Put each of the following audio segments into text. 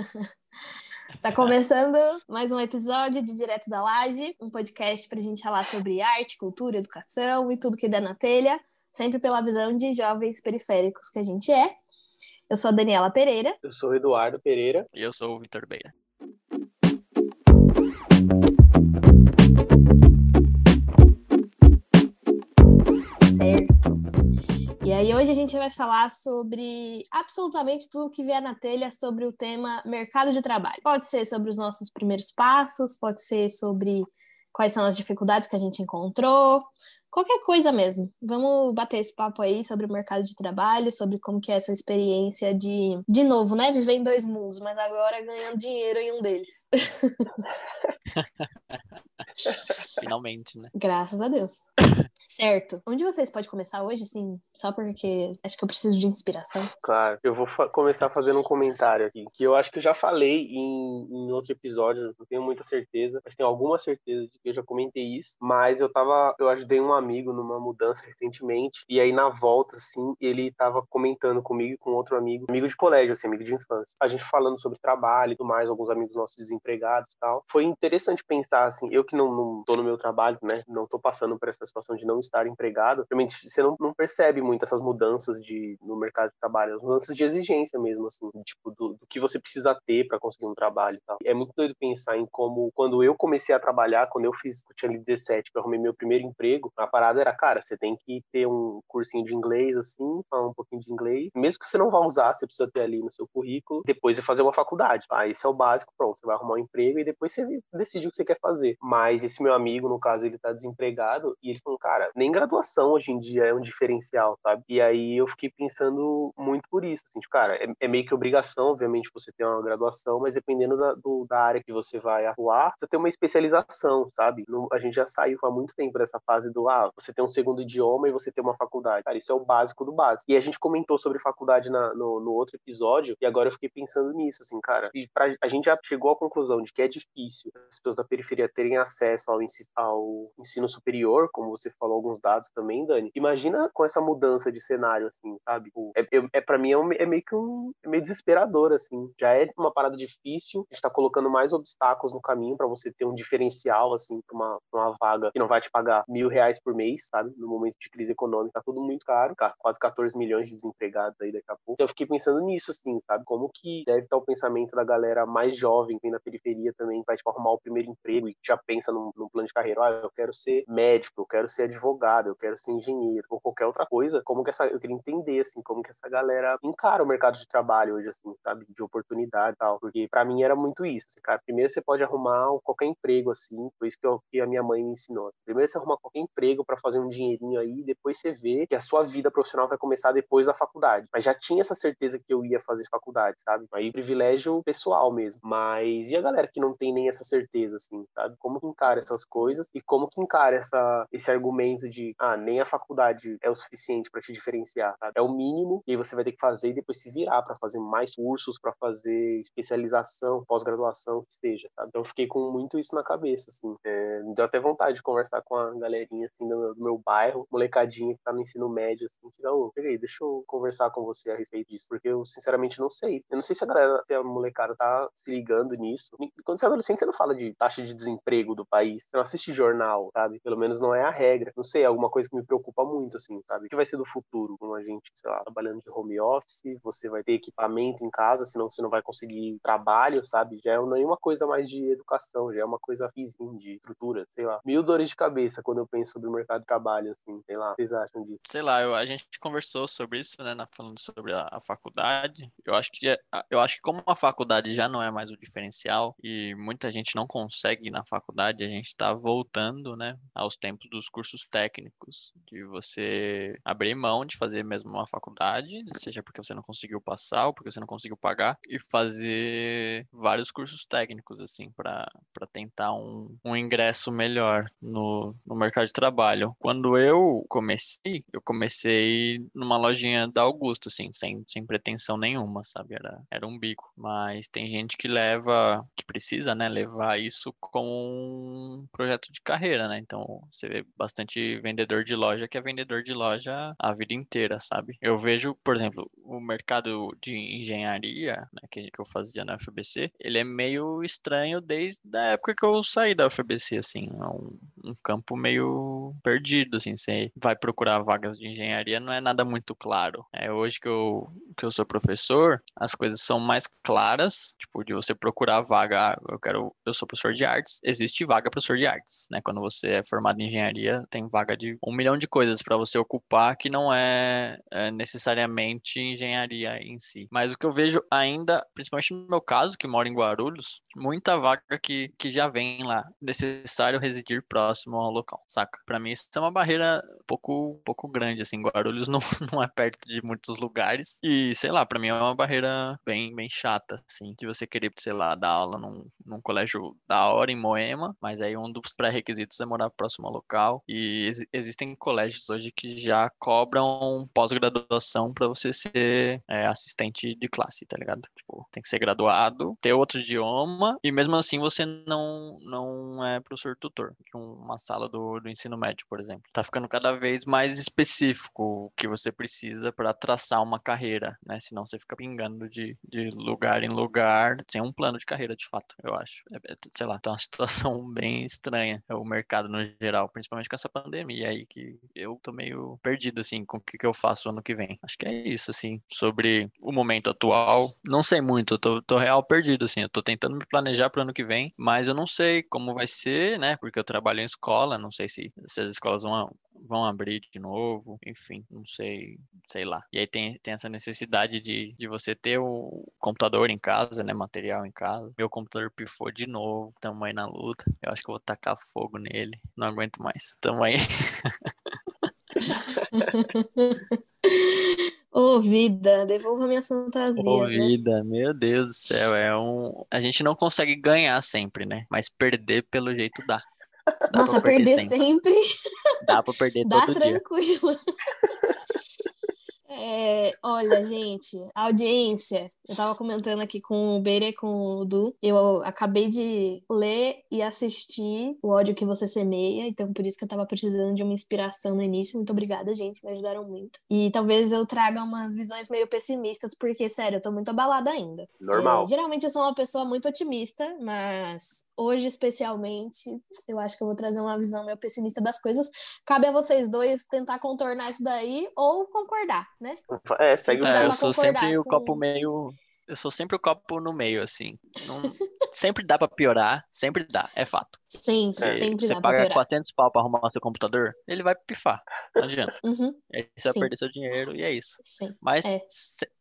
Tá começando mais um episódio de Direto da Laje, um podcast para a gente falar sobre arte, cultura, educação e tudo que der na telha, sempre pela visão de jovens periféricos que a gente é. Eu sou a Daniela Pereira. Eu sou o Eduardo Pereira. E eu sou o Vitor Beira. Hoje a gente vai falar sobre absolutamente tudo que vier na telha sobre o tema mercado de trabalho. Pode ser sobre os nossos primeiros passos, pode ser sobre quais são as dificuldades que a gente encontrou, qualquer coisa mesmo. Vamos bater esse papo aí sobre o mercado de trabalho, sobre como que é essa experiência de, de novo, né, viver em dois mundos, mas agora ganhando dinheiro em um deles. Finalmente, né? Graças a Deus. Certo. Onde vocês podem começar hoje, assim, só porque acho que eu preciso de inspiração? Claro, eu vou começar fazendo um comentário aqui, que eu acho que eu já falei em, em outro episódio, não tenho muita certeza, mas tenho alguma certeza de que eu já comentei isso, mas eu tava, eu ajudei um amigo numa mudança recentemente, e aí na volta, assim, ele tava comentando comigo e com outro amigo, amigo de colégio, assim, amigo de infância, a gente falando sobre trabalho e tudo mais, alguns amigos nossos desempregados e tal. Foi interessante pensar, assim, eu que não, não tô no meu trabalho, né, não tô passando por essa situação de não estar empregado, realmente você não, não percebe muito essas mudanças de, no mercado de trabalho, as mudanças de exigência mesmo, assim, tipo, do, do que você precisa ter para conseguir um trabalho e tal. É muito doido pensar em como, quando eu comecei a trabalhar, quando eu fiz, eu tinha ali 17, para arrumar meu primeiro emprego, a parada era, cara, você tem que ter um cursinho de inglês, assim, falar um pouquinho de inglês, mesmo que você não vá usar, você precisa ter ali no seu currículo, depois você fazer uma faculdade. Ah, esse é o básico, pronto, você vai arrumar um emprego e depois você decide o que você quer fazer. Mas esse meu amigo, no caso, ele tá desempregado e ele falou, cara, nem graduação hoje em dia é um diferencial, sabe? E aí eu fiquei pensando muito por isso, assim, tipo, cara, é, é meio que obrigação, obviamente, você ter uma graduação, mas dependendo da, do, da área que você vai atuar, você tem uma especialização, sabe? No, a gente já saiu há muito tempo dessa fase do, ah, você tem um segundo idioma e você tem uma faculdade. Cara, isso é o básico do básico. E a gente comentou sobre faculdade na, no, no outro episódio, e agora eu fiquei pensando nisso, assim, cara, e pra, a gente já chegou à conclusão de que é difícil as pessoas da periferia terem acesso ao, ao ensino superior, como você falou alguns dados também, Dani. Imagina com essa mudança de cenário, assim, sabe? Tipo, é, é, é para mim é, um, é, meio que um é meio desesperador, assim. Já é uma parada difícil, a gente tá colocando mais obstáculos no caminho para você ter um diferencial, assim, pra uma, pra uma vaga que não vai te pagar mil reais por mês, sabe? No momento de crise econômica, tá tudo muito caro, quase 14 milhões de desempregados aí daqui a pouco. Então eu fiquei pensando nisso, assim, sabe? Como que deve estar o pensamento da galera mais jovem, que vem na periferia também, vai, tipo, arrumar o primeiro emprego e já pensa num, num plano de carreira, ah, eu quero ser médico, eu quero ser advogado, eu quero ser engenheiro ou qualquer outra coisa, como que essa, eu queria entender, assim, como que essa galera encara o mercado de trabalho hoje, assim, sabe, de oportunidade e tal, porque para mim era muito isso, assim, cara, primeiro você pode arrumar qualquer emprego, assim, foi isso que, eu, que a minha mãe me ensinou, primeiro você arruma qualquer emprego para fazer um dinheirinho aí, depois você vê que a sua vida profissional vai começar depois da faculdade, mas já tinha essa certeza que eu ia fazer faculdade, sabe, aí privilégio pessoal mesmo, mas e a galera que não tem nem essa certeza, assim, sabe, como encara essas coisas e como que encara essa, esse argumento de, ah, nem a faculdade é o suficiente para te diferenciar, sabe? É o mínimo e aí você vai ter que fazer e depois se virar para fazer mais cursos, para fazer especialização, pós-graduação, que seja, sabe? Então eu fiquei com muito isso na cabeça, assim. É, me deu até vontade de conversar com a galerinha, assim, do meu, do meu bairro, molecadinha que tá no ensino médio, assim, que não, peguei, deixa eu conversar com você a respeito disso, porque eu sinceramente não sei. Eu não sei se a galera, se a molecada tá se ligando nisso. Quando você é adolescente, você não fala de taxa de desemprego do país, você não assiste jornal, sabe? Pelo menos não é a regra. Não sei, é alguma coisa que me preocupa muito, assim, sabe? O que vai ser do futuro com a gente, sei lá, trabalhando de home office, você vai ter equipamento em casa, senão você não vai conseguir trabalho, sabe? Já é nenhuma coisa mais de educação, já é uma coisa física, de estrutura, sei lá. Mil dores de cabeça quando eu penso sobre o mercado de trabalho, assim, sei lá. Vocês acham disso? Sei lá, eu, a gente conversou sobre isso, né, falando sobre a, a faculdade. Eu acho que eu acho que como a faculdade já não é mais o diferencial e muita gente não consegue ir na faculdade, a gente tá voltando, né, aos tempos dos cursos técnicos, de você abrir mão de fazer mesmo uma faculdade, seja porque você não conseguiu passar ou porque você não conseguiu pagar, e fazer vários cursos técnicos, assim, para tentar um, um ingresso melhor no, no mercado de trabalho. Quando eu comecei, eu comecei numa lojinha da Augusto, assim, sem, sem pretensão nenhuma, sabe? Era, era um bico. Mas tem gente que leva, que precisa, né, levar isso como um projeto de carreira, né? Então, você vê bastante vendedor de loja que é vendedor de loja a vida inteira, sabe? Eu vejo, por exemplo, o mercado de engenharia, né, que, que eu fazia na FBC, ele é meio estranho desde a época que eu saí da FBC, assim, é um, um campo meio perdido, assim, você vai procurar vagas de engenharia, não é nada muito claro. É hoje que eu, que eu sou professor, as coisas são mais claras, tipo, de você procurar vaga, ah, eu quero, eu sou professor de artes, existe vaga professor de artes, né? Quando você é formado em engenharia, tem vaga de um milhão de coisas para você ocupar que não é, é, necessariamente engenharia em si. Mas o que eu vejo ainda, principalmente no meu caso, que moro em Guarulhos, muita vaga que, que já vem lá, necessário residir próximo ao local, saca? Para mim isso é uma barreira um pouco, pouco grande, assim, Guarulhos não, não é perto de muitos lugares e, sei lá, para mim é uma barreira bem, bem chata, assim, de você querer, sei lá, dar aula num, num colégio da hora em Moema, mas aí um dos pré-requisitos é morar próximo ao local. E ex existem colégios hoje que já cobram pós-graduação para você ser é, assistente de classe, tá ligado? Tipo, tem que ser graduado, ter outro idioma, e mesmo assim você não, não é professor tutor. Uma sala do, do ensino médio, por exemplo. Tá ficando cada vez mais específico o que você precisa para traçar uma carreira, né? Senão você fica pingando de, de lugar em lugar sem um plano de carreira, de fato, eu acho. É, é, sei lá, tá uma situação bem estranha o mercado no geral, principalmente com essa pandemia aí, que eu tô meio perdido, assim, com o que, que eu faço ano que vem. Acho que é isso, assim, sobre o momento atual. Não sei muito, eu tô, tô real perdido, assim, eu tô tentando me planejar pro ano que vem, mas eu não sei como vai ser, né, porque eu trabalho em escola, não sei se, se as escolas vão vão abrir de novo, enfim, não sei, sei lá. E aí tem, tem essa necessidade de, de você ter o computador em casa, né, material em casa. Meu computador pifou de novo, tamo aí na luta. Eu acho que eu vou tacar fogo nele, não aguento mais. Tamo aí. Ô, oh, vida, devolva minhas fantasias, Ô, oh, né? vida, meu Deus do céu, é um... A gente não consegue ganhar sempre, né? Mas perder pelo jeito dá. Dá Nossa, perder, sempre. Dá pra perder Dá todo tranquilo. É, olha, gente, a audiência, eu tava comentando aqui com o Beira e com o Du, eu acabei de ler e assistir o ódio que você semeia, então por isso que eu tava precisando de uma inspiração no início. Muito obrigada, gente, me ajudaram muito. E talvez eu traga umas visões meio pessimistas, porque, sério, eu tô muito abalada ainda. Normal. Geralmente eu sou uma pessoa muito otimista, mas hoje, especialmente, eu acho que eu vou trazer uma visão meio pessimista das coisas. Cabe a vocês dois tentar contornar isso daí ou concordar, né? É, segue o é, Eu sou sempre com... o copo meio eu sou sempre o copo no meio, assim. Não... sempre dá pra piorar, sempre dá, é fato. Sempre, é, sempre dá pra piorar. Você paga 400 pau pra arrumar seu computador, ele vai pifar, não adianta. Uhum. Aí você vai perder seu dinheiro e é isso. Sim. Mas é.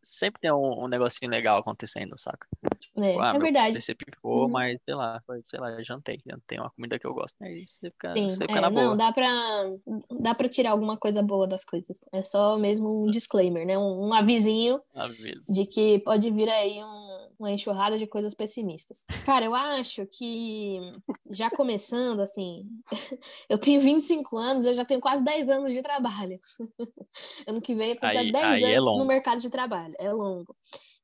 sempre tem um, um, negocinho legal acontecendo, saca? É, tipo, ah, é verdade. Você pifou, uhum. mas sei lá, sei lá, jantei, jantei uma comida que eu gosto. Aí você fica, Sim, você fica é, na boa. Não, dá pra, dá pra tirar alguma coisa boa das coisas. É só mesmo um disclaimer, né? Um, um avisinho Aviso. de que pode vir aí um uma enxurrada de coisas pessimistas. Cara, eu acho que, já começando, assim, eu tenho 25 anos, eu já tenho quase 10 anos de trabalho. ano que vem eu completo 10 é anos é no mercado de trabalho. É longo.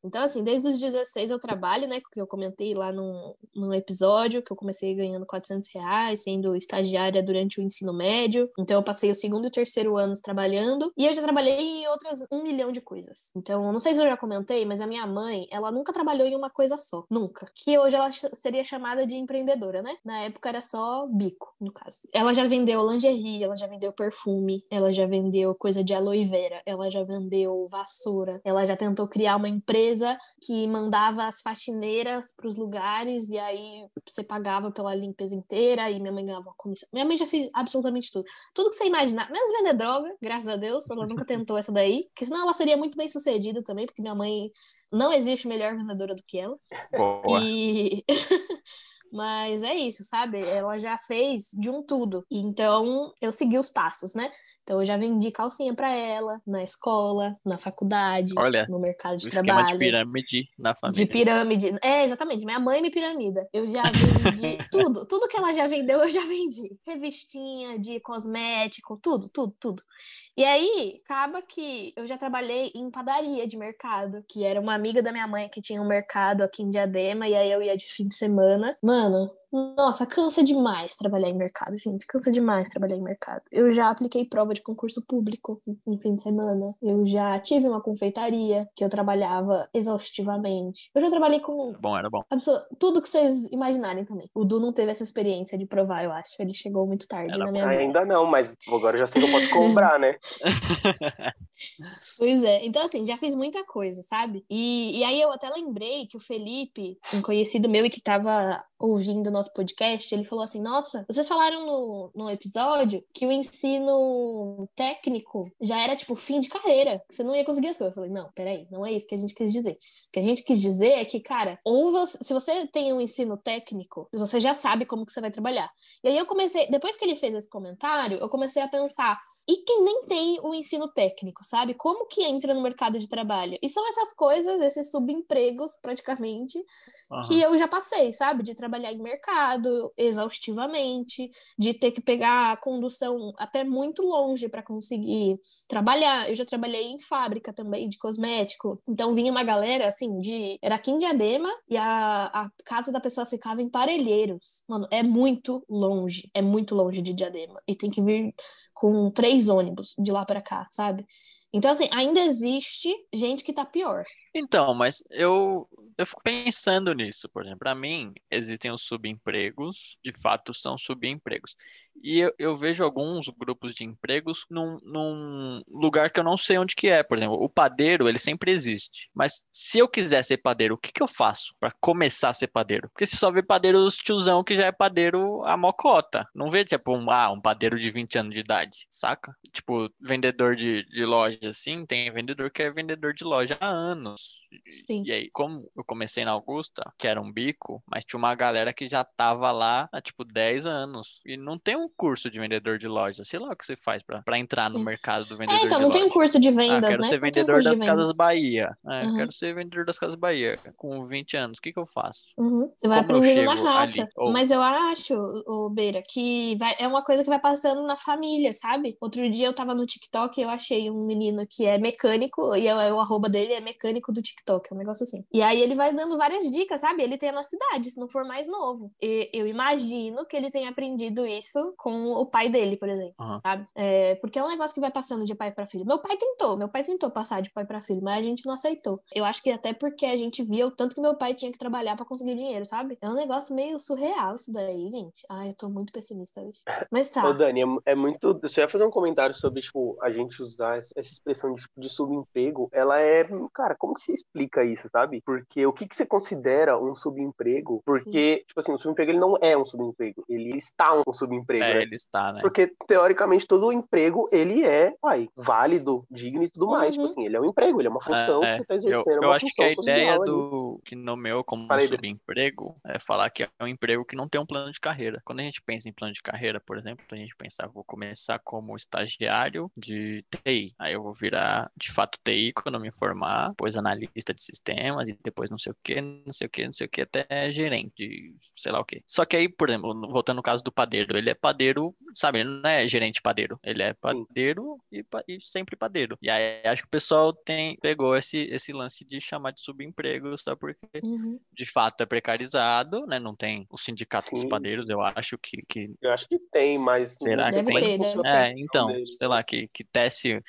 Então, assim, desde os 16 eu trabalho, né? Que eu comentei lá num, num episódio, que eu comecei ganhando 400 reais, sendo estagiária durante o ensino médio. Então, eu passei o segundo e o terceiro anos trabalhando. E eu já trabalhei em outras um milhão de coisas. Então, não sei se eu já comentei, mas a minha mãe, ela nunca trabalhou em uma coisa só. Nunca. Que hoje ela seria chamada de empreendedora, né? Na época era só bico, no caso. Ela já vendeu lingerie, ela já vendeu perfume, ela já vendeu coisa de aloe vera, ela já vendeu vassoura, ela já tentou criar uma empresa empresa que mandava as faxineiras para os lugares e aí você pagava pela limpeza inteira e minha mãe ganhava uma comissão. Minha mãe já fez absolutamente tudo. Tudo que você imaginar, menos vender droga, graças a Deus, ela nunca tentou essa daí, que senão ela seria muito bem sucedida também, porque minha mãe não existe melhor vendedora do que ela. Boa. E Mas é isso, sabe? Ela já fez de um tudo. Então, eu segui os passos, né? Então eu já vendi calcinha para ela na escola, na faculdade, Olha, no mercado de trabalho. de pirâmide na família. De pirâmide. É, exatamente. Minha mãe me piramida. Eu já vendi tudo. Tudo que ela já vendeu, eu já vendi. Revistinha de cosmético, tudo, tudo, tudo. E aí, acaba que eu já trabalhei em padaria de mercado, que era uma amiga da minha mãe que tinha um mercado aqui em Diadema, e aí eu ia de fim de semana. Mano, nossa, cansa demais trabalhar em mercado, gente. Cansa demais trabalhar em mercado. Eu já apliquei prova de concurso público em fim de semana. Eu já tive uma confeitaria que eu trabalhava exaustivamente. Eu já trabalhei com. Bom, era bom. Tudo que vocês imaginarem também. O Du não teve essa experiência de provar, eu acho. Ele chegou muito tarde era na minha vida. Ainda não, mas agora eu já sei que eu posso né? pois é. Então, assim, já fiz muita coisa, sabe? E, e aí eu até lembrei que o Felipe, um conhecido meu e que tava ouvindo nosso podcast, ele falou assim: Nossa, vocês falaram no, no episódio que o ensino técnico já era tipo fim de carreira, que você não ia conseguir as coisas. Eu falei: Não, peraí, não é isso que a gente quis dizer. O que a gente quis dizer é que, cara, ou você, se você tem um ensino técnico, você já sabe como que você vai trabalhar. E aí eu comecei, depois que ele fez esse comentário, eu comecei a pensar e quem nem tem o ensino técnico, sabe? Como que entra no mercado de trabalho? E são essas coisas, esses subempregos, praticamente, que eu já passei, sabe? De trabalhar em mercado exaustivamente, de ter que pegar a condução até muito longe para conseguir trabalhar. Eu já trabalhei em fábrica também de cosmético. Então vinha uma galera, assim, de. Era aqui em Diadema e a, a casa da pessoa ficava em Parelheiros. Mano, é muito longe. É muito longe de Diadema. E tem que vir com três ônibus de lá para cá, sabe? Então, assim, ainda existe gente que tá pior. Então, mas eu, eu fico pensando nisso, por exemplo. Para mim, existem os subempregos, de fato são subempregos. E eu, eu, vejo alguns grupos de empregos num, num, lugar que eu não sei onde que é. Por exemplo, o padeiro, ele sempre existe. Mas se eu quiser ser padeiro, o que, que eu faço para começar a ser padeiro? Porque se só vê padeiro tiozão que já é padeiro a mocota. Não vê, tipo, um, ah, um padeiro de 20 anos de idade, saca? Tipo, vendedor de, de loja, assim, tem vendedor que é vendedor de loja há anos. Sim. E aí, como eu comecei na Augusta, que era um bico, mas tinha uma galera que já tava lá há tipo 10 anos. E não tem um curso de vendedor de loja. Sei lá o que você faz pra, entrar Sim. no mercado do vendedor. É, então, não tem um curso de vendas, ah, quero né? ser vendedor das Casas Bahia. É, uhum. Quero ser vendedor das Casas Bahia. Com 20 anos, o que, que eu faço? Uhum. Você vai Como aprendendo na raça. Ou... Mas eu acho, o Beira, que vai, é uma coisa que vai passando na família, sabe? Outro dia eu tava no TikTok e eu achei um menino que é mecânico, e eu, o arroba dele é mecânico do TikTok, é um negócio assim. E aí ele vai dando várias dicas, sabe? Ele tem a nossa idade, se não for mais novo. E eu imagino que ele tenha aprendido isso com o pai dele, por exemplo, uhum. sabe? É, porque é um negócio que vai passando de pai para filho. Meu pai tentou, meu pai tentou passar de pai para filho, mas a gente não aceitou. Eu acho que até porque a gente via o tanto que meu pai tinha que trabalhar para conseguir dinheiro, sabe? É um negócio meio surreal isso daí, gente. Ai, eu tô muito pessimista hoje. Mas tá. Ô, Dani, é, é muito. Eu só ia fazer um comentário sobre, tipo, a gente usar essa expressão de, de subemprego. Ela é. Cara, como que você explica isso, sabe? Porque o que, que você considera um subemprego? Porque, Sim. tipo assim, o subemprego ele não é um subemprego, ele está um subemprego. É, né? ele está, né? Porque, teoricamente, todo emprego, ele é, uai, válido, digno e tudo mais. Tipo uhum. Tipo assim, ele é um emprego, ele é uma função é, que você está exercendo, eu, eu uma acho função que a ideia do que nomeou como um subemprego é falar que é um emprego que não tem um plano de carreira. Quando a gente pensa em plano de carreira, por exemplo, a gente pensar, vou começar como estagiário de TI, aí eu vou virar, de fato, TI quando eu me formar, depois analista de sistemas e depois não sei o que, não sei o que, não sei o que, até gerente, sei lá o que. Só que aí, por exemplo, voltando no caso do padeiro, ele é padeiro, sabe, ele não é gerente padeiro, ele é padeiro e, e, sempre padeiro. E aí acho que o pessoal tem, pegou esse, esse lance de chamar de subemprego, só porque uhum. de fato é precarizado, né? Não tem o sindicato Sim. dos padeiros, eu acho que, que. Eu acho que tem, mas. Será que tem? Ter, é, então, sei lá, que, que tece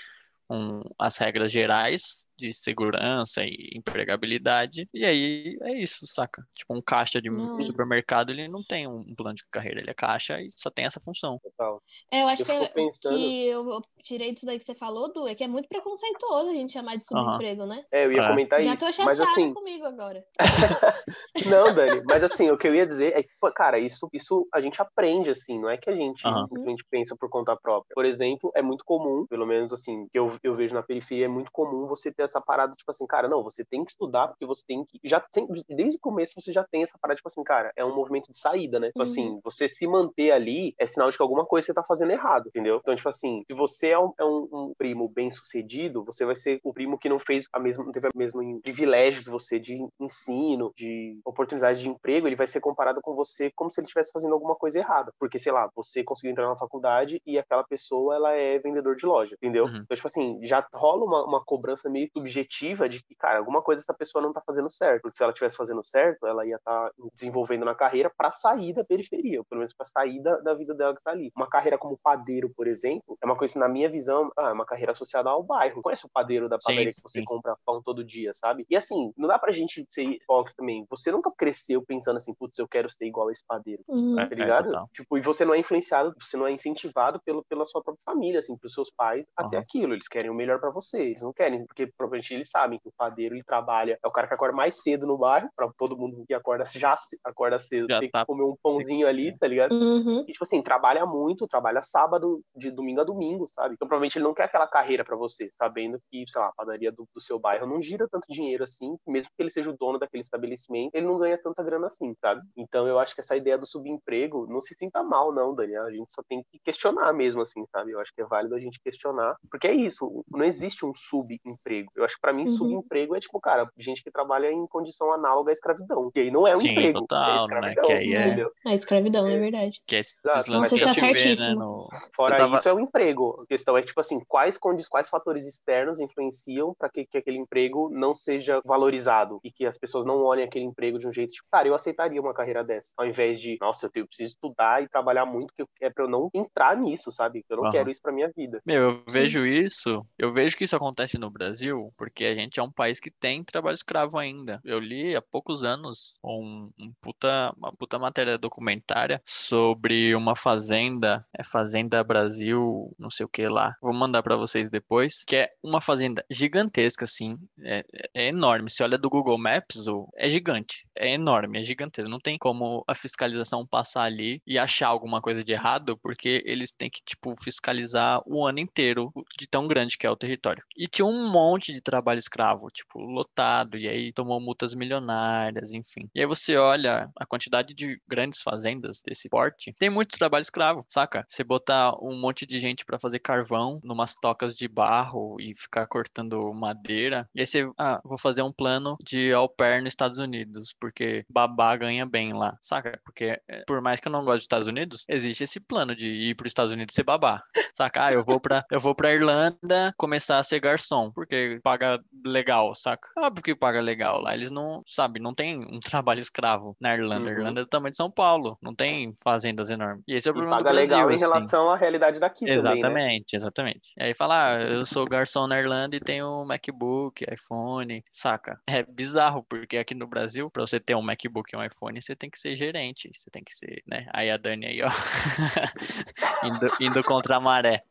um, as regras gerais de segurança e empregabilidade. E aí é isso, saca? Tipo, um caixa de não. supermercado, ele não tem um plano de carreira, ele é caixa e só tem essa função. Total. É, eu acho eu que, é pensando... que eu tirei disso daí que você falou, Du, é que é muito preconceituoso a gente chamar de subemprego, uhum. né? É, eu ia é. comentar Já isso. Já tô chateada mas, assim... comigo agora. não, Dani, mas assim, o que eu ia dizer é que, cara, isso, isso a gente aprende, assim, não é que a gente uhum. simplesmente pensa por conta própria. Por exemplo, é muito comum, pelo menos assim, que eu, eu vejo na periferia, é muito comum você ter essa parada, tipo assim, cara, não, você tem que estudar, porque você tem que. Já tem, desde o começo você já tem essa parada, tipo assim, cara, é um movimento de saída, né? Tipo assim, Uhum. você se manter ali é sinal de que alguma coisa você tá fazendo errado, entendeu? Então, tipo assim, se você é um, é um- um primo bem sucedido, você vai ser o primo que não fez a mesma, não teve o mesmo privilégio que você de ensino, de oportunidade de emprego, ele vai ser comparado com você como se ele estivesse fazendo alguma coisa errada. Porque, sei lá, você conseguiu entrar na faculdade e aquela pessoa, ela é vendedor de loja, entendeu? Uhum. Então, tipo assim, já rola uma, uma cobrança meio subjetiva de que, cara, alguma coisa essa pessoa não tá fazendo certo. Porque se ela estivesse fazendo certo, ela ia estar desenvolvendo na carreira para sair da periferia, ou pelo menos para sair da, da vida dela que tá ali. Uma carreira como padeiro, por exemplo, é uma coisa que, na minha visão, ah, é uma carreira associada ao bairro. Conhece o padeiro da Sim, padaria que você sim. compra pão todo dia, sabe? E assim, não dá pra gente ser hipócrita também. Você nunca cresceu pensando assim, putz, eu quero ser igual a esse padeiro Uhum. É, tá ligado? total. tipo, e você não é influenciado, você não é incentivado pelo, pela sua própria família, assim, pelos seus pais até Aham. aquilo. Eles querem o melhor pra você. Eles não querem, porque provavelmente eles sabem que o padeiro ele trabalha, é o cara que acorda mais cedo no bairro, pra todo mundo que acorda já acorda cedo, Já tem tá- que comer um pãozinho ali, tá ligado? Uhum. E, tipo assim, trabalha muito, trabalha sábado, de domingo a domingo, sabe? Então, provavelmente ele não quer aquela carreira pra você, sabendo que, sei lá, a padaria do, do seu bairro não gira tanto dinheiro assim, mesmo que ele seja o dono daquele estabelecimento, ele não ganha tanta grana assim, sabe? Então, eu acho que essa ideia do subemprego, não se sinta mal, não, Daniel. A gente só tem que questionar mesmo, assim, sabe? Eu acho que é válido a gente questionar, porque é isso, não existe um subemprego. Eu acho que pra mim, Uhum. subemprego é tipo, cara, gente que trabalha em condição análoga à escravidão. E aí não é um Sim, emprego, é total, né? escravidão, Que aí é- entendeu? A escravidão, é verdade. Que é lances Você está vê, né, certíssimo. no- Fora tava- isso, é o emprego. A questão é, tipo assim, quais, condi- quais fatores externos influenciam para que, que aquele emprego não seja valorizado e que as pessoas não olhem aquele emprego de um jeito, tipo, cara, eu aceitaria uma carreira dessa, ao invés de, nossa, eu, tenho, eu preciso estudar e trabalhar muito, que é para eu não entrar nisso, sabe? Eu não Aham. quero isso pra minha vida. Meu, eu Sim. vejo isso, eu vejo que isso acontece no Brasil, porque a gente é um país que tem trabalho escravo ainda. Eu li há poucos anos um, um puta, uma puta matéria documentária sobre uma fazenda, é Fazenda Brasil, não sei o que lá. Vou mandar pra vocês depois, que é uma fazenda gigantesca, assim, é, é enorme. Se olha do Google Maps, é gigante, é enorme, é gigantesco. Não tem como a fiscalização passar ali e achar alguma coisa de errado, porque eles têm que, tipo, fiscalizar o ano inteiro de tão grande que é o território. E tinha um monte de trabalho escravo, tipo, lotado, e aí tomou multas milionárias, enfim. E aí você olha a quantidade de grandes fazendas desse porte, tem muito trabalho escravo, saca? Você botar um monte de gente pra fazer carvão numas tocas de barro e ficar cortando madeira, e aí você, ah, vou fazer um plano de au pair nos Estados Unidos, porque babá ganha bem lá, saca? Porque é, por mais que eu não goste dos Estados Unidos, existe esse plano de ir para os Estados Unidos ser babá, saca? Ah, eu vou para eu vou para Irlanda começar a ser garçom, porque paga legal, saca? Óbvio que paga legal lá, eles não, sabe, não tem um trabalho escravo na Irlanda. A Uhum. Irlanda é do tamanho de São Paulo, não tem fazendas enormes. E esse é o E problema do paga Brasil, legal em assim. relação à realidade daqui também, né? Exatamente, exatamente. E aí fala, ah, eu sou garçom na Irlanda e tenho MacBook, iPhone, saca? É bizarro, porque aqui no Brasil, pra você ter um MacBook e um iPhone, você tem que ser gerente, você tem que ser, né? Aí a Dani aí, ó, indo, indo contra a maré.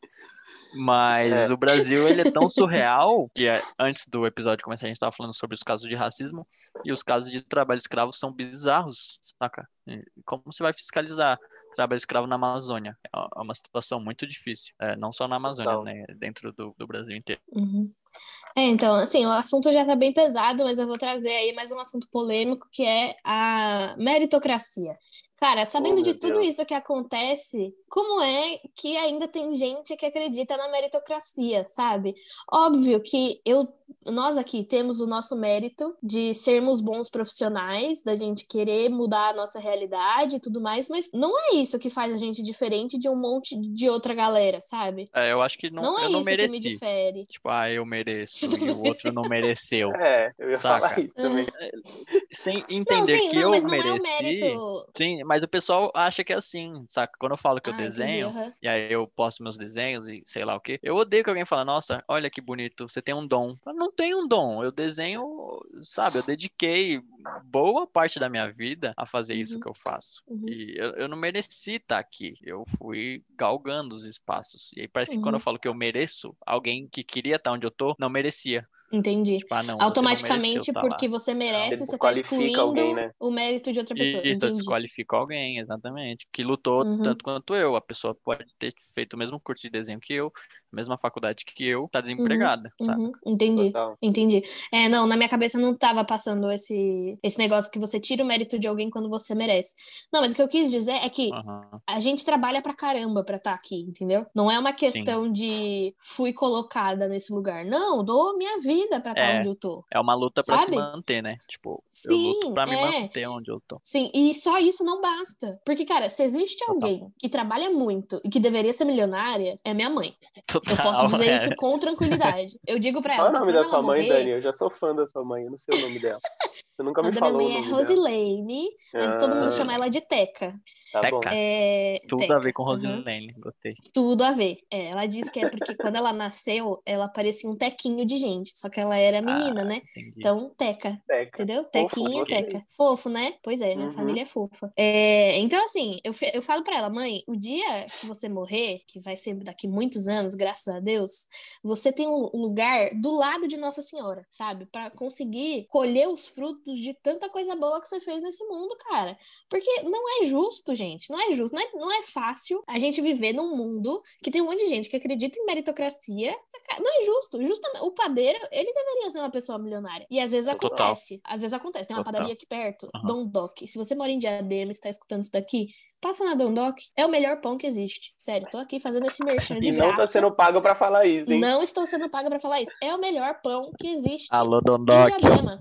Mas É. o Brasil, ele é tão surreal que é- antes do episódio começar, a gente tava falando sobre os casos de racismo e os casos de trabalho escravo são bizarros, saca? Como você vai fiscalizar trabalho escravo na Amazônia? É é uma situação muito difícil. É, não só na Amazônia, Total. né? Dentro do, do Brasil inteiro. Uhum. É, então, assim, o assunto já tá bem pesado, mas eu vou trazer aí mais um assunto polêmico, que é a meritocracia. Cara, sabendo Oh, de tudo Deus. isso que acontece, como é que ainda tem gente que acredita na meritocracia, sabe? Óbvio que eu, nós aqui temos o nosso mérito de sermos bons profissionais, da gente querer mudar a nossa realidade e tudo mais, mas não é isso que faz a gente diferente de um monte de outra galera, sabe? É, eu acho que não, Não, é eu não isso que me mereci. difere. Tipo, ah, eu mereço não e o outro não mereceu. É, eu ia Saca? falar isso também. Sem Não, entender sim, que não, eu mas não é mereci. o mérito. Sim, mas o pessoal acha que é assim, saca? Quando eu falo que eu Ah, entendi, desenho, aham. e aí eu posto meus desenhos e sei lá o quê, eu odeio que alguém fala, nossa, olha que bonito, você tem um dom. Eu não tenho um dom, eu desenho, sabe? Eu dediquei boa parte da minha vida a fazer isso Uhum. que eu faço. Uhum. E eu, eu não mereci estar aqui, eu fui galgando os espaços. E aí parece que quando Uhum. eu falo que eu mereço, alguém que queria estar onde eu tô, não merecia. Entendi. Tipo, ah, não, você não Automaticamente, tá lá. porque você merece, Você você tá desqualifica excluindo alguém, né? o mérito de outra pessoa. Isso, desqualifico alguém, exatamente. Que lutou Uhum. tanto quanto eu. A pessoa pode ter feito o mesmo curso de desenho que eu, mesma faculdade que eu, tá desempregada, uhum, sabe? Uhum, entendi, Total. entendi. É, não, na minha cabeça não tava passando esse, esse negócio que você tira o mérito de alguém quando você merece. Não, mas o que eu quis dizer é que Uhum. a gente trabalha pra caramba pra estar aqui, entendeu? Não é uma questão de fui colocada nesse lugar. Não, dou minha vida pra estar É. onde eu tô. É uma luta pra se Sabe? manter, né? Tipo, eu Sim, luto pra me é. manter onde eu tô. Sim, e só isso não basta. Porque, cara, se existe Total. alguém que trabalha muito e que deveria ser milionária, é minha mãe. Eu Total, posso dizer é. isso com tranquilidade. Eu digo pra Qual ela é o nome da sua mãe, morrer, Dani? Eu já sou fã da sua mãe, eu não sei o nome dela. Você nunca o me falou minha o mãe é. Rosilene, mas todo mundo Ah. chama ela de Teca. Tá bom. É, Tudo Teca, a ver com. Rosilene, gostei. Tudo a ver. É, ela diz que é porque quando ela nasceu, ela parecia um tequinho de gente. Só que ela era menina, Ah, né? entendi. Então, Teca. Teca. Entendeu? Tequinha, gostei. Teca. Fofo, né? Pois é, minha Uhum. família é fofa. É, então, assim, eu, eu falo pra ela, mãe, o dia que você morrer, que vai ser daqui muitos anos, graças a Deus, você tem um lugar do lado de Nossa Senhora, sabe? Pra conseguir colher os frutos de tanta coisa boa que você fez nesse mundo, cara. Porque não é justo, gente. Não é justo. Não é, não é fácil a gente viver num mundo que tem um monte de gente que acredita em meritocracia. Não é justo. Justamente, o padeiro, ele deveria ser uma pessoa milionária. E às vezes Total. acontece. Às vezes acontece. Tem uma Total. padaria aqui perto, Aham. Dom Doc. Se você mora em Diadema e está escutando isso daqui, passa na Dom Doc. É o melhor pão que existe. Sério, tô aqui fazendo esse merchan de E não graça. tá sendo pago pra falar isso, hein? Não estou sendo paga pra falar isso. É o melhor pão que existe. Alô, Dondoc,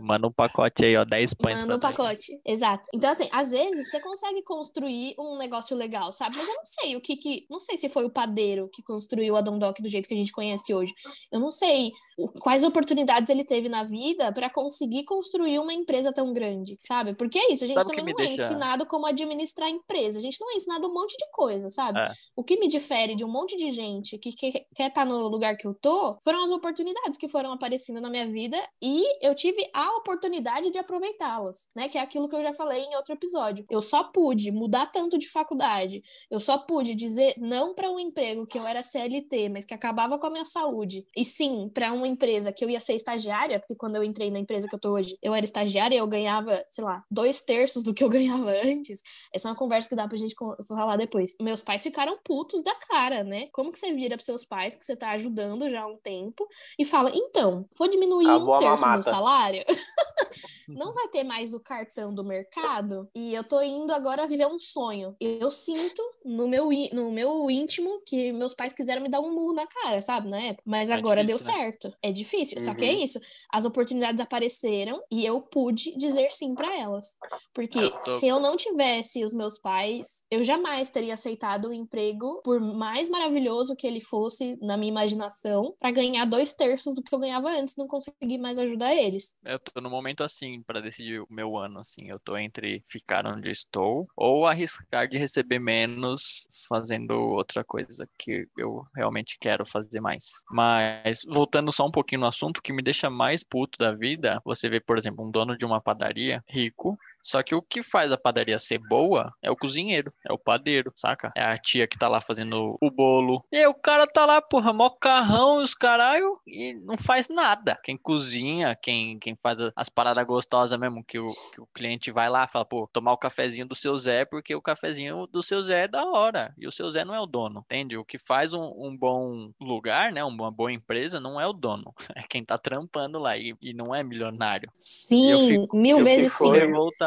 manda um pacote aí, ó, 10 pães Manda um pacote. Exato. Então, assim, às vezes você consegue construir um negócio legal, sabe? Mas eu não sei o que que. Não sei se foi o padeiro que construiu a Dondoc do jeito que a gente conhece hoje. Eu não sei quais oportunidades ele teve na vida pra conseguir construir uma empresa tão grande, sabe? Porque é isso, a gente Sabe também não é deixa- ensinado como administrar empresa. A gente não é ensinado um monte de coisa, sabe? É. O que me difere de um monte de gente que que- quer estar no lugar que eu tô foram as oportunidades que foram aparecendo na minha vida e eu tive a oportunidade de aproveitá-las, né? Que é aquilo que eu já falei em outro episódio. Eu só pude mudar tanto de faculdade, eu só pude dizer não para um emprego que eu era CLT, mas que acabava com a minha saúde, e sim para uma empresa que eu ia ser estagiária, porque quando eu entrei na empresa que eu tô hoje, eu era estagiária e eu ganhava, sei lá, dois terços do que eu ganhava antes. Essa é uma conversa que dá pra gente falar depois. Meus pais ficaram putos da cara, né? Como que você vira pros seus pais que você tá ajudando já há um tempo e fala, então, vou diminuir um terço do meu salário? não vai ter mais o cartão do mercado e eu tô indo agora viver um sonho. Eu sinto no meu, no meu íntimo que meus pais quiseram me dar um murro na cara, sabe, na época. Mas É agora difícil, deu né? certo. É difícil, só que é Uhum. isso. As oportunidades apareceram e eu pude dizer sim pra elas. Porque Eu tô- se eu não tivesse os meus pais, eu jamais teria aceitado o emprego, por mais maravilhoso que ele fosse na minha imaginação, pra ganhar dois terços do que eu ganhava antes, não conseguir mais ajudar eles. Eu tô no momento assim pra decidir o meu ano, assim. Eu tô entre ficar onde estou ou arriscar de receber menos fazendo outra coisa que eu realmente quero fazer mais. Mas voltando só um pouquinho no assunto, que me deixa mais puto da vida, você vê, por exemplo, um dono de uma padaria rico. Só que o que faz a padaria ser boa é o cozinheiro, é o padeiro, saca? É a tia que tá lá fazendo o bolo. E o cara tá lá, porra, mó carrão e os caralho, e não faz nada. Quem cozinha, quem, quem faz as paradas gostosas mesmo, que o, que o cliente vai lá e fala, pô, tomar o cafezinho do seu Zé, porque o cafezinho do seu Zé é da hora. E o seu Zé não é o dono, entende? O que faz um, um bom lugar, né? Uma boa empresa, não é o dono. É quem tá trampando lá e, e não é milionário. Sim, fico- mil eu vezes sim. Fico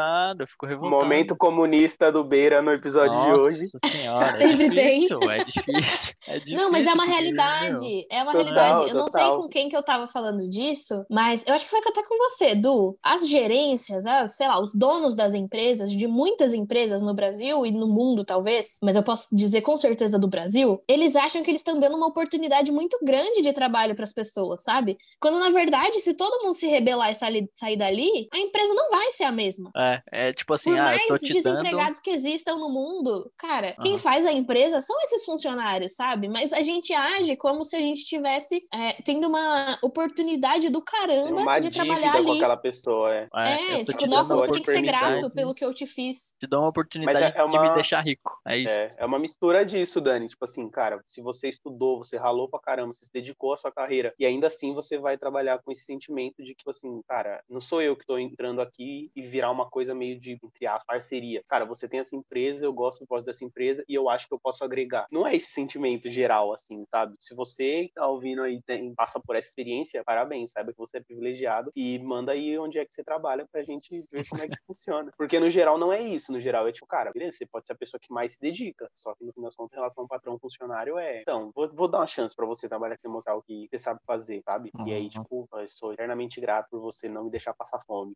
revoltado, eu fico revoltado. Momento comunista do Beira no episódio de hoje. Nossa senhora, Sempre é tem. difícil, é difícil, é difícil. Não, mas é uma realidade. É uma Total, realidade. Eu não sei total. com quem que eu tava falando disso, mas eu acho que foi até com você, Du. As gerências, as, sei lá, os donos das empresas, de muitas empresas no Brasil e no mundo, talvez, mas eu posso dizer com certeza do Brasil, eles acham que eles estão dando uma oportunidade muito grande de trabalho para as pessoas, sabe? Quando na verdade, se todo mundo se rebelar e sair, sair dali, a empresa não vai ser a mesma. É, é tipo assim, Por ah, mais te dando... desempregados que existam no mundo, cara, quem Aham. faz a empresa são esses funcionários, sabe? Mas a gente age como se a gente tivesse é, tendo uma oportunidade do caramba uma de trabalhar com ali. aquela pessoa, é. É, tô tipo, nossa, você uma tem que ser grato oportunidade- pelo que eu te fiz. Te dou uma oportunidade é- é de me uma- deixar rico, é isso. É, é uma mistura disso, Dani. Tipo assim, cara, se você estudou, você ralou pra caramba, você se dedicou à sua carreira, e ainda assim você vai trabalhar com esse sentimento de que, tipo assim, cara, não sou eu que tô entrando aqui e virar uma coisa coisa meio de, entre as parceria. Cara, você tem essa empresa, eu gosto do propósito dessa empresa e eu acho que eu posso agregar. Não é esse sentimento geral, assim, sabe? Se você tá ouvindo aí, tem, passa por essa experiência, parabéns, saiba que você é privilegiado e manda aí onde é que você trabalha pra gente ver como é que funciona. Porque no geral não é isso, no geral é tipo, cara, beleza, você pode ser a pessoa que mais se dedica, só que no fim das contas, em relação ao patrão funcionário é, então, vou, vou dar uma chance pra você trabalhar aqui e mostrar o que você sabe fazer, sabe? E aí, uhum. tipo, eu sou eternamente grato por você não me deixar passar fome.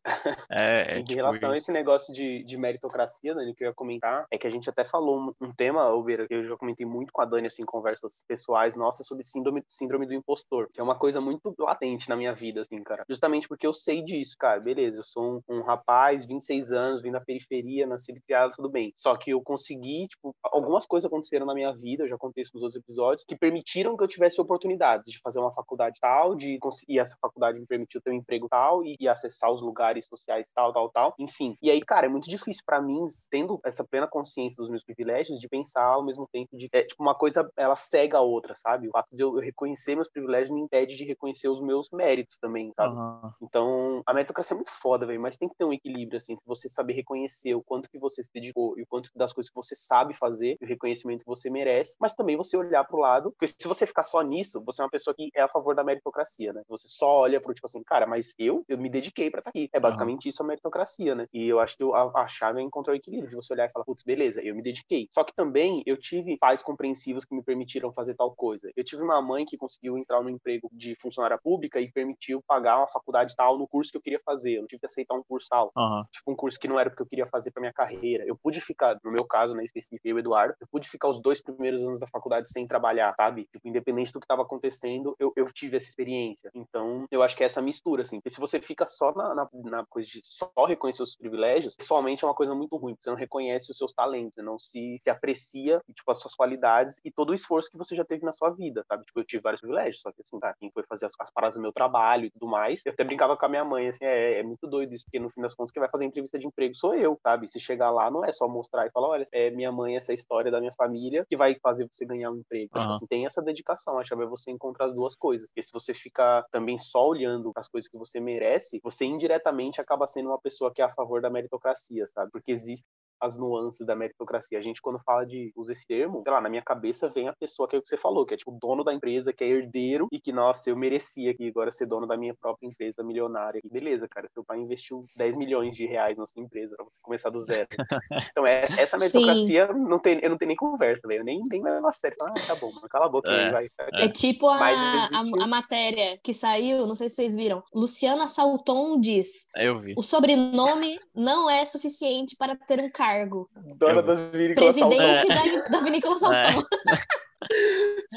É, é em tipo relação isso. Esse negócio de, de meritocracia, Dani, que eu ia comentar, é que a gente até falou um, um tema, Albeira, que eu já comentei muito com a Dani, assim, conversas pessoais nossas sobre síndrome, síndrome do impostor, que é uma coisa muito latente na minha vida, assim, cara. Justamente porque eu sei disso, cara. Beleza, eu sou um, um rapaz, 26 anos, vim da periferia, nascido e criado, tudo bem. Só que eu consegui, tipo, algumas coisas aconteceram na minha vida, eu já contei isso nos outros episódios, que permitiram que eu tivesse oportunidades de fazer uma faculdade tal, de conseguir essa faculdade me permitiu ter um emprego tal e, e acessar os lugares sociais tal, tal, tal. Enfim. E aí, cara, é muito difícil para mim, tendo essa plena consciência dos meus privilégios, de pensar ao mesmo tempo de é, tipo, uma coisa ela cega a outra, sabe? O fato de eu, reconhecer meus privilégios me impede de reconhecer os meus méritos também, sabe? Uhum. Então, a meritocracia é muito foda, velho, mas tem que ter um equilíbrio, assim, entre você saber reconhecer o quanto que você se dedicou e o quanto das coisas que você sabe fazer e o reconhecimento que você merece, mas também você olhar pro lado, porque se você ficar só nisso, você é uma pessoa que é a favor da meritocracia, né? Você só olha pro tipo assim, cara, mas eu, eu me dediquei para estar tá aqui. É basicamente uhum. isso a meritocracia, né? E eu acho que a, a chave é encontrar o equilíbrio, de você olhar e falar, putz, beleza, eu me dediquei. Só que também eu tive pais compreensivos que me permitiram fazer tal coisa. Eu tive uma mãe que conseguiu entrar no emprego de funcionária pública e permitiu pagar uma faculdade tal no curso que eu queria fazer. Eu não tive que aceitar um curso tal. Uhum. Tipo, um curso que não era porque eu queria fazer para minha carreira. Eu pude ficar, no meu caso, né, específico, eu, Eduardo, eu pude ficar os dois primeiros anos da faculdade sem trabalhar, sabe? Tipo, independente do que estava acontecendo, eu, eu tive essa experiência. Então, eu acho que é essa mistura, assim. Porque se você fica só na, na, na coisa de só reconhecer os privilégios, pessoalmente é uma coisa muito ruim. Você não reconhece os seus talentos, você não se, se aprecia, tipo, as suas qualidades e todo o esforço que você já teve na sua vida, sabe? Tipo, eu tive vários privilégios, só que assim, tá, quem foi fazer as, as paradas do meu trabalho e tudo mais, eu até brincava com a minha mãe, assim, é, é muito doido isso, porque no fim das contas, quem vai fazer entrevista de emprego sou eu, sabe? Se chegar lá, não é só mostrar e falar, olha, é minha mãe, essa é história da minha família que vai fazer você ganhar um emprego. Uhum. Tipo assim, tem essa dedicação, a chave é você encontrar as duas coisas. Porque se você ficar também só olhando as coisas que você merece, você indiretamente acaba sendo uma pessoa que é a favor da meritocracia, sabe? Porque existe as nuances da meritocracia. A gente, quando fala de usa esse termo, sei lá, na minha cabeça vem a pessoa que é o que você falou, que é tipo o dono da empresa, que é herdeiro e que, nossa, eu merecia aqui agora ser dono da minha própria empresa milionária. E beleza, cara, seu pai investiu 10 milhões de reais na sua empresa pra você começar do zero. Então, essa, essa meritocracia, não tem, eu não tenho nem conversa, velho. Nem, nem levo a sério. Ah, tá bom, cala a boca é, aí, vai. É tipo a, a, a, matéria que saiu, não sei se vocês viram. Luciana Salton diz: Eu vi. O sobrenome não é suficiente para ter um cargo cargo. Dona das vinícolas Presidente da, da vinícola Saltão. É.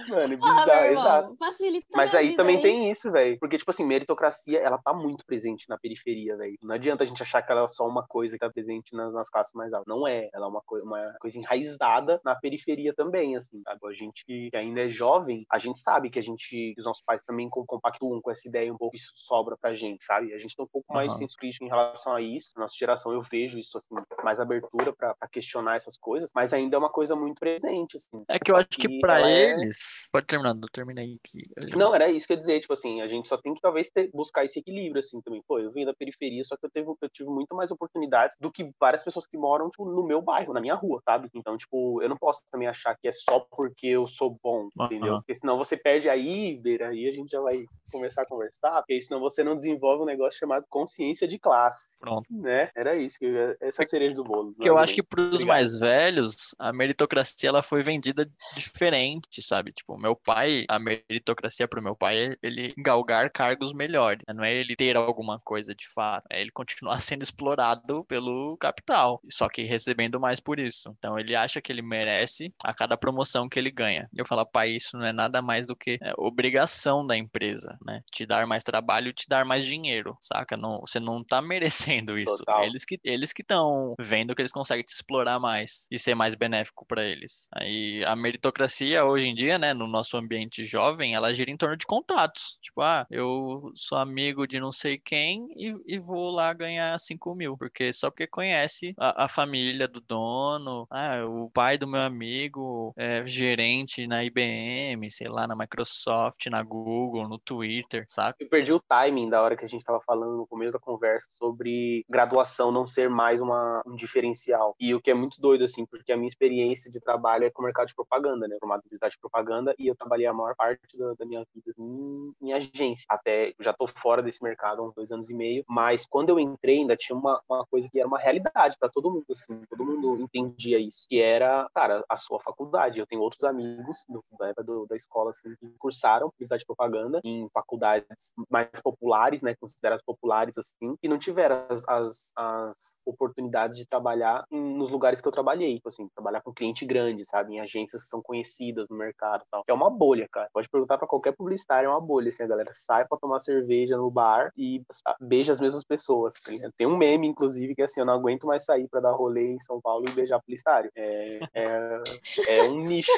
Mano, bizarro, ah, exato. Facilita Mas aí também aí. tem isso, velho. Porque, tipo assim, meritocracia, ela tá muito presente na periferia, velho. Não adianta a gente achar que ela é só uma coisa que tá presente nas, nas classes mais altas. Não é. Ela é uma, co uma coisa enraizada na periferia também, assim. Sabe? A gente que ainda é jovem, a gente sabe que a gente, que os nossos pais também compactuam com essa ideia um pouco, isso sobra pra gente, sabe? A gente tem um pouco mais de senso crítico em relação a isso. Na nossa geração, eu vejo isso, assim, mais abertura pra, pra questionar essas coisas, mas ainda é uma coisa muito presente, assim. É que eu acho que pra é eles. É... Pode terminar, eu terminei aqui. Não, era isso que eu ia dizer, tipo assim, a gente só tem que talvez ter, buscar esse equilíbrio, assim, também. Pô, eu vim da periferia, só que eu, teve, eu tive muito mais oportunidades do que várias pessoas que moram, tipo, no meu bairro, na minha rua, sabe? Então, tipo, eu não posso também achar que é só porque eu sou bom, entendeu? Porque senão você perde aí, Beira, aí a gente já vai começar a conversar, porque senão você não desenvolve um negócio chamado consciência de classe. Pronto. Né? Era isso, que essa é a cereja do bolo. Que eu acho que para os mais velhos, a meritocracia ela foi vendida diferente, sabe? Tipo, meu pai, a meritocracia pro meu pai é ele galgar cargos melhores. Né? Não é ele ter alguma coisa de fato. É ele continuar sendo explorado pelo capital. Só que recebendo mais por isso. Então ele acha que ele merece a cada promoção que ele ganha. E eu falo, pai, isso não é nada mais do que é, obrigação da empresa, né? Te dar mais trabalho, te dar mais dinheiro, saca? Não, você não tá merecendo isso. Total. Eles que eles que estão vendo que eles conseguem te explorar mais e ser mais benéfico para eles. Aí a meritocracia maioria hoje em dia, né, no nosso ambiente jovem, ela gira em torno de contatos. Tipo, ah, eu sou amigo de não sei quem e, e vou lá ganhar 5 mil, porque só porque conhece a, a, família do dono, ah, o pai do meu amigo é gerente na IBM, sei lá, na Microsoft, na Google, no Twitter, sabe? Eu perdi o timing da hora que a gente estava falando no começo da conversa sobre graduação não ser mais uma, um diferencial. E o que é muito doido, assim, porque a minha experiência de trabalho é com o mercado de propaganda, né? Formado em de propaganda, e eu trabalhei a maior parte da, da minha vida em, em, agência. Até já tô fora desse mercado há uns dois anos e meio, mas quando eu entrei ainda tinha uma, uma coisa que era uma realidade para todo mundo, assim, todo mundo entendia isso, que era, cara, a sua faculdade. Eu tenho outros amigos do, da, do, da escola, assim, que cursaram publicidade de propaganda em faculdades mais populares, né, consideradas populares, assim, e não tiveram as, as, as oportunidades de trabalhar em, nos lugares que eu trabalhei, tipo assim, trabalhar com cliente grande, sabe, em agências que são conhecidas no mercado tal. É uma bolha, cara. Pode perguntar para qualquer publicitário, é uma bolha, assim, a galera sai para tomar cerveja no bar e beija as mesmas pessoas. Tá Tem um meme, inclusive, que é assim, eu não aguento mais sair para dar rolê em São Paulo e beijar publicitário. É, é, é um nicho.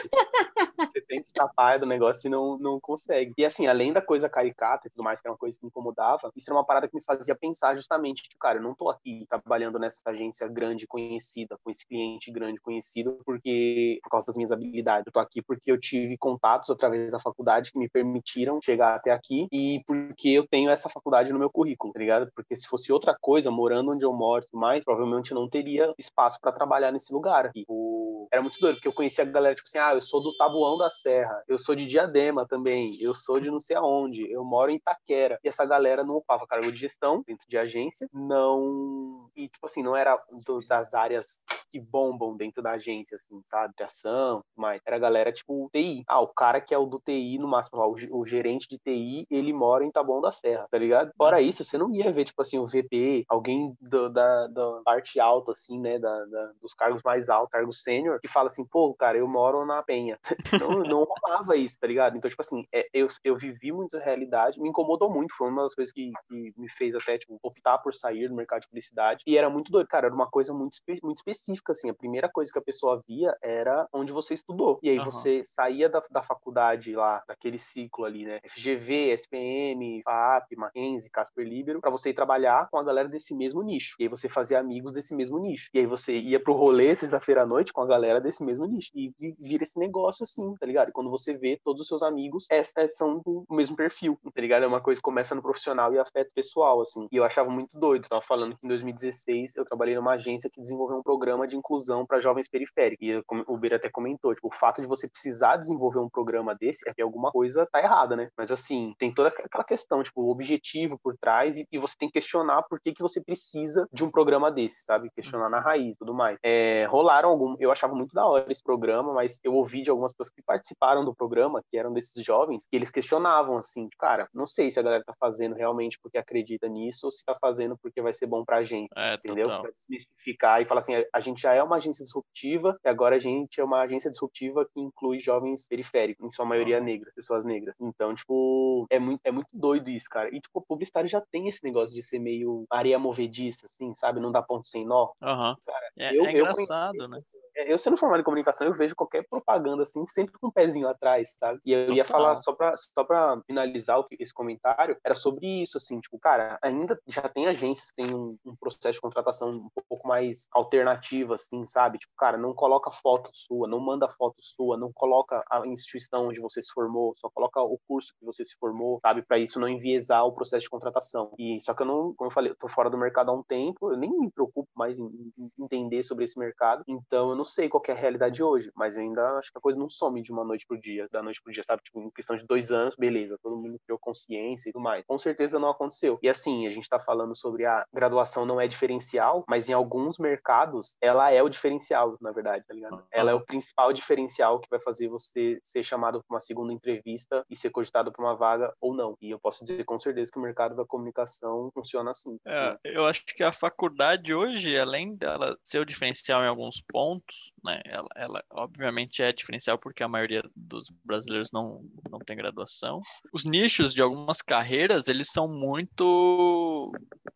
Você tem que escapar do negócio e não, não consegue. E assim, além da coisa caricata e tudo mais, que é uma coisa que me incomodava, isso era uma parada que me fazia pensar justamente, tipo, cara, eu não tô aqui trabalhando nessa agência grande conhecida, com esse cliente grande conhecido, porque por causa das minhas habilidades. Eu tô aqui porque eu tive contatos através da faculdade que me permitiram chegar até aqui e porque eu tenho essa faculdade no meu currículo, tá ligado? Porque se fosse outra coisa, morando onde eu moro e mais, provavelmente não teria espaço para trabalhar nesse lugar aqui. O... Era muito doido, porque eu conhecia a galera, tipo assim, ah, eu sou do Tabuão da Serra, eu sou de Diadema também, eu sou de não sei aonde, eu moro em Itaquera. E essa galera não ocupava cargo de gestão dentro de agência, não. E, tipo assim, não era do, das áreas que bombam dentro da agência, assim, sabe? De ação, mas era a galera, tipo, TI. Ah, o cara que é o do TI, no máximo, lá, o, o, gerente de TI, ele mora em Taboão da Serra, tá ligado? Fora isso, você não ia ver, tipo assim, o VP, alguém do, da, da parte alta, assim, né, da, da, dos cargos mais altos, cargo sênior, que fala assim, pô, cara, eu moro na Penha. não, não rolava isso, tá ligado? Então, tipo assim, é, eu, eu vivi muita realidade, me incomodou muito, foi uma das coisas que, que me fez até, tipo, optar por sair do mercado de publicidade, e era muito doido, cara, era uma coisa muito, muito específica, assim, a primeira coisa que a pessoa via era onde você estudou, e aí uhum. você saía da, da faculdade lá, daquele ciclo ali, né, FGV, SPM, FAP, Mackenzie, Casper Libero, para você ir trabalhar com a galera desse mesmo nicho, e aí você fazia amigos desse mesmo nicho, e aí você ia pro rolê sexta-feira à noite com a galera desse mesmo nicho, e vira esse negócio assim, tá ligado? E quando você vê, todos os seus amigos é, é, são do mesmo perfil, tá ligado? É uma coisa que começa no profissional e afeta o pessoal, assim, e eu achava muito doido, eu tava falando que em 2016 eu trabalhei numa agência que desenvolveu um programa de inclusão para jovens periféricos, e o Beira até comentou, tipo, o fato de você precisar desenvolver um programa desse é que alguma coisa tá errada, né? Mas assim, tem toda aquela questão, tipo, o objetivo por trás e, e você tem que questionar por que, que você precisa de um programa desse, sabe? Questionar na raiz e tudo mais. É, rolaram algum, eu achava muito da hora esse programa, mas eu ouvi de algumas pessoas que participaram do programa, que eram desses jovens, que eles questionavam assim, cara, não sei se a galera tá fazendo realmente porque acredita nisso ou se tá fazendo porque vai ser bom pra gente, é, entendeu? Total. Pra desmistificar e falar assim, a gente já é uma agência disruptiva e agora a gente é uma agência disruptiva que inclui jovens periféricos, em sua maioria negras, pessoas negras. Então, tipo, é muito, é muito doido isso, cara. E, tipo, o publicitário já tem esse negócio de ser meio areia movediça, assim, sabe? Não dá ponto sem nó. Uhum. Cara, é, eu, é engraçado, eu conheci, né? Eu sendo formado em comunicação, eu vejo qualquer propaganda assim, sempre com um pezinho atrás, sabe? E eu ia falar, só pra, só pra finalizar esse comentário, era sobre isso, assim, tipo, cara, ainda já tem agências que tem um, um processo de contratação um pouco mais alternativo, assim, sabe? Tipo, cara, não coloca foto sua, não manda foto sua, não coloca a instituição onde você se formou, só coloca o curso que você se formou, sabe? Para isso não enviesar o processo de contratação. E só que eu não, como eu falei, eu tô fora do mercado há um tempo, eu nem me preocupo mais em, em entender sobre esse mercado, então eu não sei qual é a realidade hoje, mas ainda acho que a coisa não some de uma noite pro dia, da noite pro dia, sabe? Tipo, em questão de dois anos, beleza, todo mundo criou consciência e tudo mais. Com certeza não aconteceu. E assim, a gente tá falando sobre a graduação não é diferencial, mas em alguns mercados ela é o diferencial, na verdade, tá ligado? Ela é o principal diferencial que vai fazer você ser chamado para uma segunda entrevista e ser cogitado para uma vaga ou não. E eu posso dizer com certeza que o mercado da comunicação funciona assim. É, eu acho que a faculdade hoje, além dela ser o diferencial em alguns pontos, né? Ela, ela obviamente é diferencial porque a maioria dos brasileiros não, não tem graduação. Os nichos de algumas carreiras, eles são muito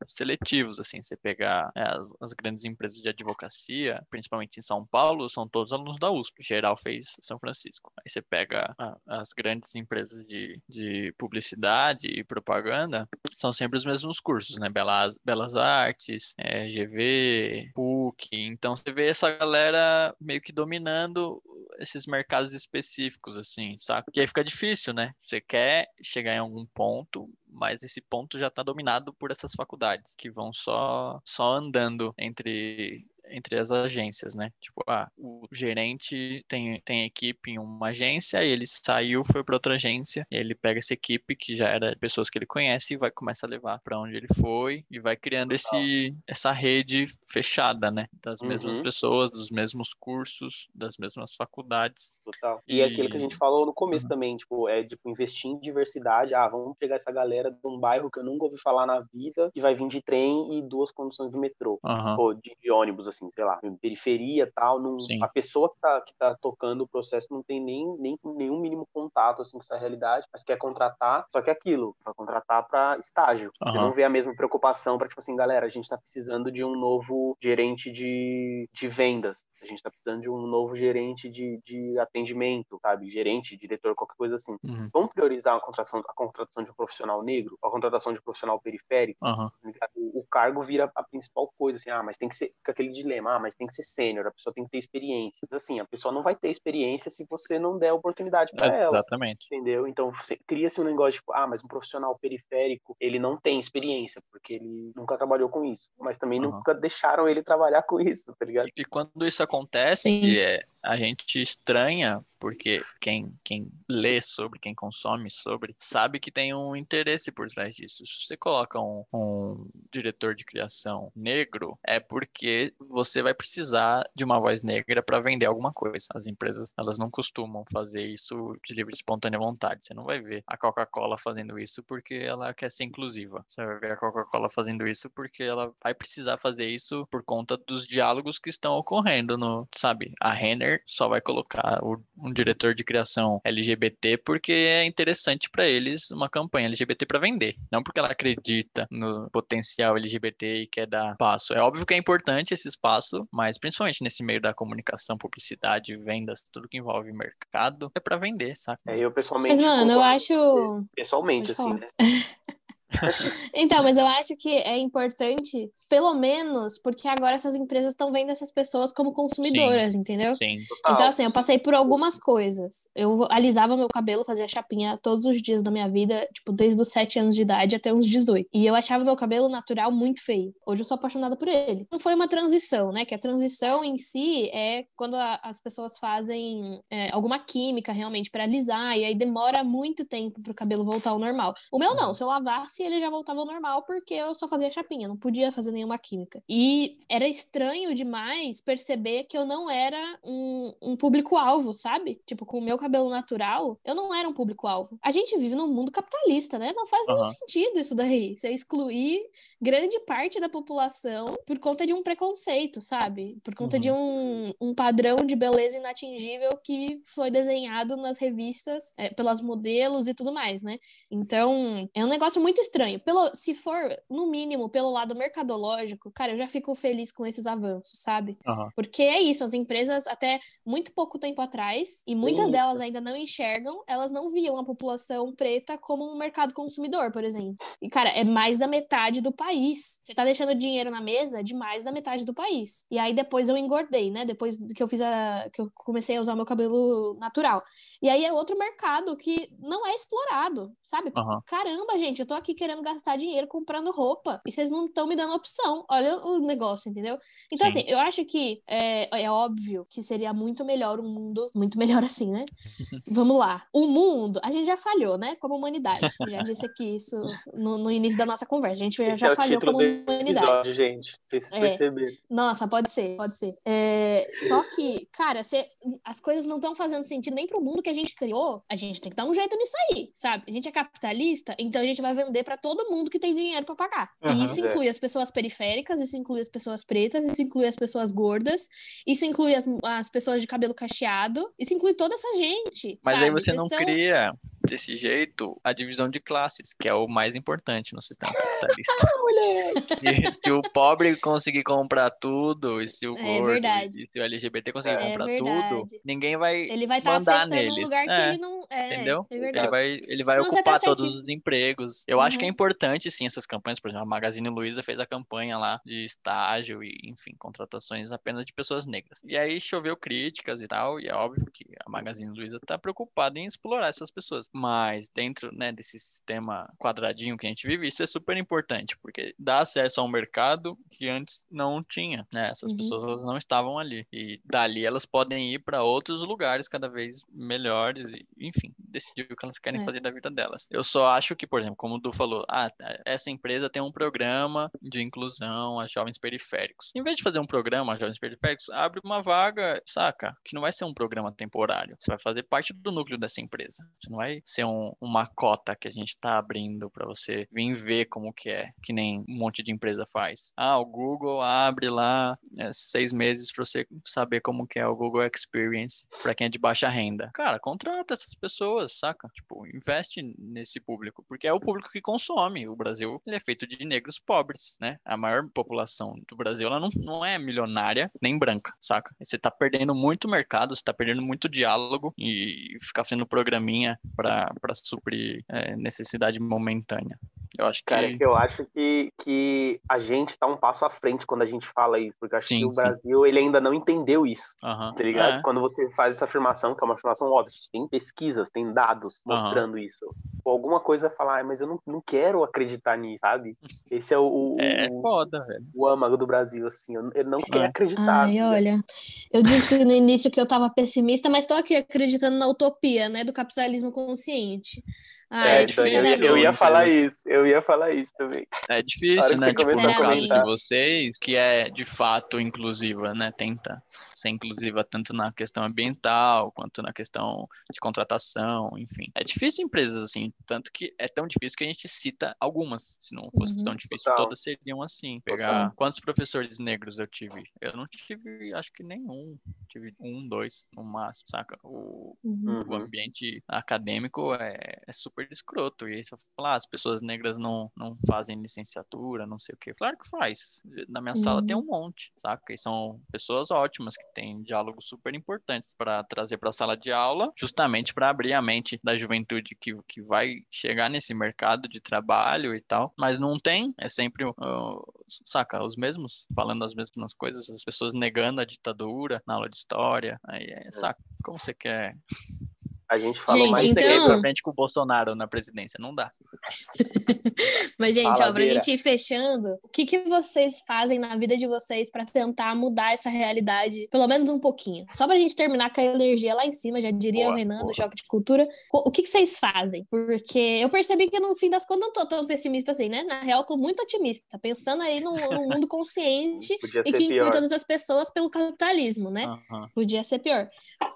seletivos, assim, você pegar é, as, as, grandes empresas de advocacia, principalmente em São Paulo, são todos alunos da USP, geral fez São Francisco. Aí você pega as grandes empresas de, de publicidade e propaganda, são sempre os mesmos cursos, né? Belas, Belas Artes, é, GV, PUC, então você vê essa galera meio que dominando esses mercados específicos, assim, sabe? Que aí fica difícil, né? Você quer chegar em algum ponto, mas esse ponto já está dominado por essas faculdades que vão só só andando entre entre as agências, né? Tipo, ah, o gerente tem, tem equipe em uma agência, e ele saiu, foi para outra agência, ele pega essa equipe que já era pessoas que ele conhece e vai começar a levar para onde ele foi e vai criando esse essa rede fechada, né? Das mesmas uhum. pessoas, dos mesmos cursos, das mesmas faculdades. Total. E, e... é aquilo que a gente falou no começo uhum. também, tipo, é tipo investir em diversidade. Ah, vamos pegar essa galera de um bairro que eu nunca ouvi falar na vida, que vai vir de trem e duas condições de metrô, uhum. ou de ônibus assim, sei lá, periferia tal, não, a pessoa que tá, que tá tocando o processo não tem nem, nem nenhum mínimo contato assim com essa realidade, mas quer contratar, só que é aquilo, para contratar para estágio. Uhum. Você não vê a mesma preocupação para tipo assim, galera, a gente tá precisando de um novo gerente de, de vendas. A gente está precisando de um novo gerente de, de atendimento, sabe? Gerente, diretor, qualquer coisa assim. Uhum. Vamos priorizar a contratação, a contratação de um profissional negro, a contratação de um profissional periférico. Uhum. O, o, cargo vira a principal coisa, assim, ah, mas tem que ser com aquele dilema, ah, mas tem que ser sênior, a pessoa tem que ter experiência. Mas assim, a pessoa não vai ter experiência se você não der oportunidade para é, ela. Exatamente. Entendeu? Então, você cria-se um negócio tipo, ah, mas um profissional periférico, ele não tem experiência, porque ele nunca trabalhou com isso. Mas também uhum. nunca deixaram ele trabalhar com isso, tá ligado? E quando isso acontece, é, a gente estranha porque quem, quem lê sobre, quem consome sobre, sabe que tem um interesse por trás disso. Se você coloca um, um diretor de criação negro, é porque você vai precisar de uma voz negra para vender alguma coisa. As empresas, elas não costumam fazer isso de livre espontânea vontade. Você não vai ver a Coca-Cola fazendo isso porque ela quer ser inclusiva. Você vai ver a Coca-Cola fazendo isso porque ela vai precisar fazer isso por conta dos diálogos que estão ocorrendo no, sabe? A Renner só vai colocar o, um diretor de criação LGBT porque é interessante para eles uma campanha LGBT para vender, não porque ela acredita no potencial LGBT e quer dar passo. É óbvio que é importante esse espaço, mas principalmente nesse meio da comunicação, publicidade, vendas, tudo que envolve mercado, é para vender, saca? É, eu pessoalmente. Mas, mano, eu acho. Pessoalmente, assim, né? então, mas eu acho que é importante, pelo menos, porque agora essas empresas estão vendo essas pessoas como consumidoras, sim, entendeu? Sim. Então, assim, eu passei por algumas coisas. Eu alisava meu cabelo, fazia chapinha todos os dias da minha vida, tipo, desde os 7 anos de idade até uns 18. E eu achava meu cabelo natural muito feio. Hoje eu sou apaixonada por ele. Não foi uma transição, né? Que a transição em si é quando a, as pessoas fazem é, alguma química realmente para alisar, e aí demora muito tempo pro cabelo voltar ao normal. O meu não, se eu lavasse ele já voltava ao normal porque eu só fazia chapinha, não podia fazer nenhuma química. E era estranho demais perceber que eu não era um, um público-alvo, sabe? Tipo, com o meu cabelo natural, eu não era um público-alvo. A gente vive num mundo capitalista, né? Não faz uhum. nenhum sentido isso daí. Você excluir grande parte da população por conta de um preconceito, sabe? Por conta uhum. de um, um padrão de beleza inatingível que foi desenhado nas revistas é, pelas modelos e tudo mais, né? Então, é um negócio muito estranho. Pelo, se for, no mínimo, pelo lado mercadológico, cara, eu já fico feliz com esses avanços, sabe? Uhum. Porque é isso, as empresas, até muito pouco tempo atrás, e muitas isso. delas ainda não enxergam, elas não viam a população preta como um mercado consumidor, por exemplo. E, cara, é mais da metade do país. Você tá deixando dinheiro na mesa de mais da metade do país. E aí depois eu engordei, né? Depois que eu fiz a. que eu comecei a usar meu cabelo natural. E aí é outro mercado que não é explorado, sabe? Uhum. Caramba, gente, eu tô aqui querendo gastar dinheiro comprando roupa e vocês não estão me dando opção. Olha o negócio, entendeu? Então, Sim. assim, eu acho que é, é óbvio que seria muito melhor um mundo, muito melhor assim, né? Vamos lá. O mundo, a gente já falhou, né? Como humanidade. Já disse aqui isso no, no início da nossa conversa. A gente Esse já é falhou como humanidade. Episódio, gente. Vocês é. perceberam. Nossa, pode ser, pode ser. É, só que, cara, cê, as coisas não estão fazendo sentido nem pro mundo que a gente criou. A gente tem que dar um jeito nisso aí, sabe? A gente é capitalista, então a gente vai vender para todo mundo que tem dinheiro para pagar. Uhum, e isso é. inclui as pessoas periféricas, isso inclui as pessoas pretas, isso inclui as pessoas gordas, isso inclui as, as pessoas de cabelo cacheado, isso inclui toda essa gente. Mas sabe? aí você Vocês não estão... cria desse jeito a divisão de classes, que é o mais importante no sistema capitalista. e se o pobre conseguir comprar tudo, e se o é gordo, e se o LGBT conseguir é comprar verdade. tudo, ninguém vai Ele vai estar tá acessando nele. um lugar que é. ele não... É, entendeu? É ele vai, ele vai não, tá ocupar tá todos os empregos. Eu uhum. acho que é uhum. importante, sim, essas campanhas. Por exemplo, a Magazine Luiza fez a campanha lá de estágio e, enfim, contratações apenas de pessoas negras. E aí choveu críticas e tal, e é óbvio que a Magazine Luiza tá preocupada em explorar essas pessoas. Mas dentro né, desse sistema quadradinho que a gente vive, isso é super importante, porque dá acesso a um mercado que antes não tinha, né? Essas uhum. pessoas não estavam ali. E dali elas podem ir para outros lugares cada vez melhores, e, enfim, decidir o que elas querem é. fazer da vida delas. Eu só acho que, por exemplo, como o Du falou, ah, essa empresa tem um programa de inclusão a jovens periféricos. Em vez de fazer um programa a jovens periféricos, abre uma vaga, saca? Que não vai ser um programa temporário. Você vai fazer parte do núcleo dessa empresa. Você não vai ser um, uma cota que a gente está abrindo para você vir ver como que é, que nem um monte de empresa faz. Ah, o Google abre lá é, seis meses para você saber como que é o Google Experience para quem é de baixa renda. Cara, contrata essas pessoas, saca? Tipo, investe nesse público, porque é o público que consome. O Brasil ele é feito de negros pobres, né? A maior população do Brasil ela não, não é milionária nem branca, saca? Você tá perdendo muito mercado, você tá perdendo muito diálogo e ficar fazendo programinha para suprir é, necessidade momentânea. Eu acho que. Cara, eu acho que, que a gente está um passo à frente quando a gente fala isso, porque acho sim, que o sim. Brasil ele ainda não entendeu isso. Uhum. Tá ligado? É. Quando você faz essa afirmação, que é uma afirmação óbvia, tem pesquisas, tem dados mostrando uhum. isso. Ou alguma coisa falar, ah, mas eu não, não quero acreditar nisso, sabe? Esse é o. é o, foda, velho. O âmago do Brasil, assim. Eu não quero acreditar. Ai, olha. Eu disse no início que eu tava pessimista, mas tô aqui acreditando na utopia, né? Do capitalismo consciente. Ah, é, então, eu, ia, eu ia falar isso, eu ia falar isso também. É difícil, né? Tipo, no caso de vocês, que é de fato inclusiva, né? Tenta ser inclusiva tanto na questão ambiental quanto na questão de contratação, enfim. É difícil empresas assim, tanto que é tão difícil que a gente cita algumas. Se não fosse uhum. tão difícil, Total. todas seriam assim. Pegar quantos professores negros eu tive? Eu não tive, acho que nenhum. Tive um, dois no máximo, saca? O, uhum. o ambiente acadêmico é, é super super escroto. E aí você fala, ah, as pessoas negras não, não fazem licenciatura, não sei o quê. Claro que faz. Na minha uhum. sala tem um monte, saca? E são pessoas ótimas que têm diálogos super importantes para trazer para a sala de aula, justamente para abrir a mente da juventude que, que vai chegar nesse mercado de trabalho e tal. Mas não tem, é sempre, uh, saca, os mesmos falando as mesmas coisas, as pessoas negando a ditadura na aula de história. Aí é, saca, como você quer a gente falou gente, mais então... pra frente com o Bolsonaro na presidência, não dá. Mas, gente, Fala, ó, pra gente ir fechando, o que, que vocês fazem na vida de vocês para tentar mudar essa realidade, pelo menos um pouquinho? Só pra gente terminar com a energia lá em cima, já diria boa, o Renan, boa. do Choque de Cultura. O que, que vocês fazem? Porque eu percebi que no fim das contas não tô tão pessimista assim, né? Na real, tô muito otimista, pensando aí no, no mundo consciente e que inclui todas as pessoas pelo capitalismo, né? Uhum. Podia ser pior.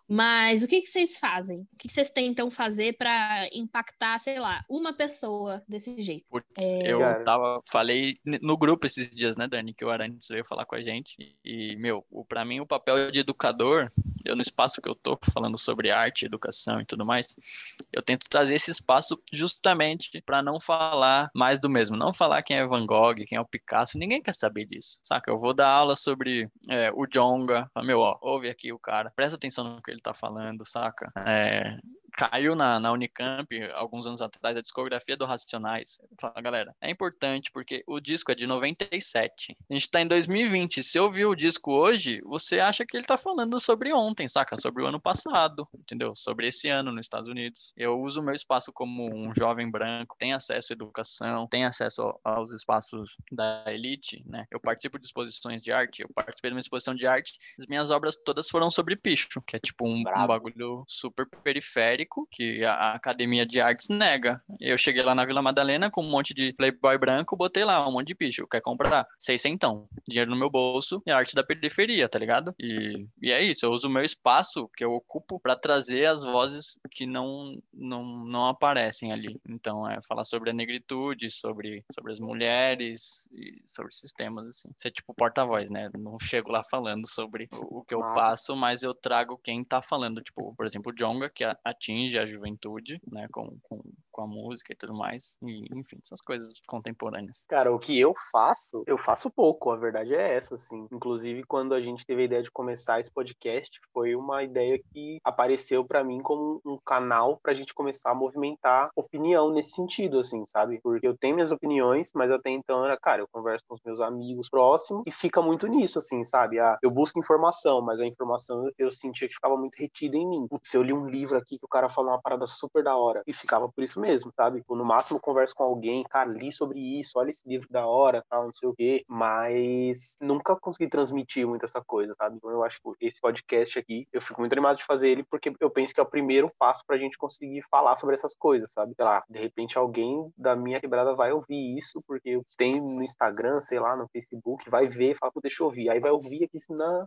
Mas o que, que vocês fazem? O que, vocês tentam fazer para impactar, sei lá, uma pessoa desse jeito? Putz, é... Eu tava, falei no grupo esses dias, né, Dani, que o Arantes veio falar com a gente. E, meu, para mim o papel de educador, eu no espaço que eu tô falando sobre arte, educação e tudo mais, eu tento trazer esse espaço justamente para não falar mais do mesmo. Não falar quem é Van Gogh, quem é o Picasso, ninguém quer saber disso, saca? Eu vou dar aula sobre é, o Jonga, meu, ó, ouve aqui o cara, presta atenção no que ele tá falando, saca? É, caiu na, na Unicamp alguns anos atrás a discografia do Racionais. Fala, galera, é importante porque o disco é de 97. A gente tá em 2020. Se ouvir o disco hoje, você acha que ele tá falando sobre ontem, saca? Sobre o ano passado, entendeu? Sobre esse ano nos Estados Unidos. Eu uso o meu espaço como um jovem branco, tem acesso à educação, tem acesso aos espaços da elite, né? Eu participo de exposições de arte, eu participei de uma exposição de arte, as minhas obras todas foram sobre picho, que é tipo um, um bagulho super periférico que a academia de artes nega. Eu cheguei lá na Vila Madalena com um monte de playboy branco, botei lá um monte de bicho. Quer comprar? Seiscentão. Dinheiro no meu bolso e arte da periferia, tá ligado? E, e é isso. Eu uso o meu espaço que eu ocupo para trazer as vozes que não, não, não aparecem ali. Então, é falar sobre a negritude, sobre, sobre as mulheres e sobre sistemas, assim. Ser tipo porta-voz, né? Não chego lá falando sobre o, o que eu Nossa. passo, mas eu trago quem tá falando. Tipo, por exemplo, o Jonga, que atinge a juventude, né? Com, com, com a música e tudo mais. E, enfim, essas coisas contemporâneas. Cara, o que eu faço, eu faço pouco, a verdade é essa, assim. Inclusive, quando a gente teve a ideia de começar esse podcast, foi uma ideia que apareceu para mim como um canal pra gente começar a movimentar opinião nesse sentido, assim, sabe? Porque eu tenho minhas opiniões, mas até então era, cara, eu converso com os meus amigos próximos e fica muito nisso, assim, sabe? Ah, eu busco informação, mas a informação eu sentia que ficava muito retida em mim. Se eu li um livro aqui que o cara falou uma parada super da hora e ficava por isso mesmo, sabe? Tipo, no máximo converso com alguém, cara, li sobre isso, olha esse livro da hora, tal, não sei o quê, mas nunca consegui transmitir muito essa coisa, sabe? Então eu acho que esse podcast aqui, eu fico muito animado de fazer ele porque eu penso que é o primeiro passo pra gente conseguir falar sobre essas coisas, sabe? Sei lá, de repente alguém da minha quebrada vai ouvir isso porque tem no Instagram, sei lá, no Facebook, vai ver e fala, pô, deixa eu ouvir. Aí vai ouvir aqui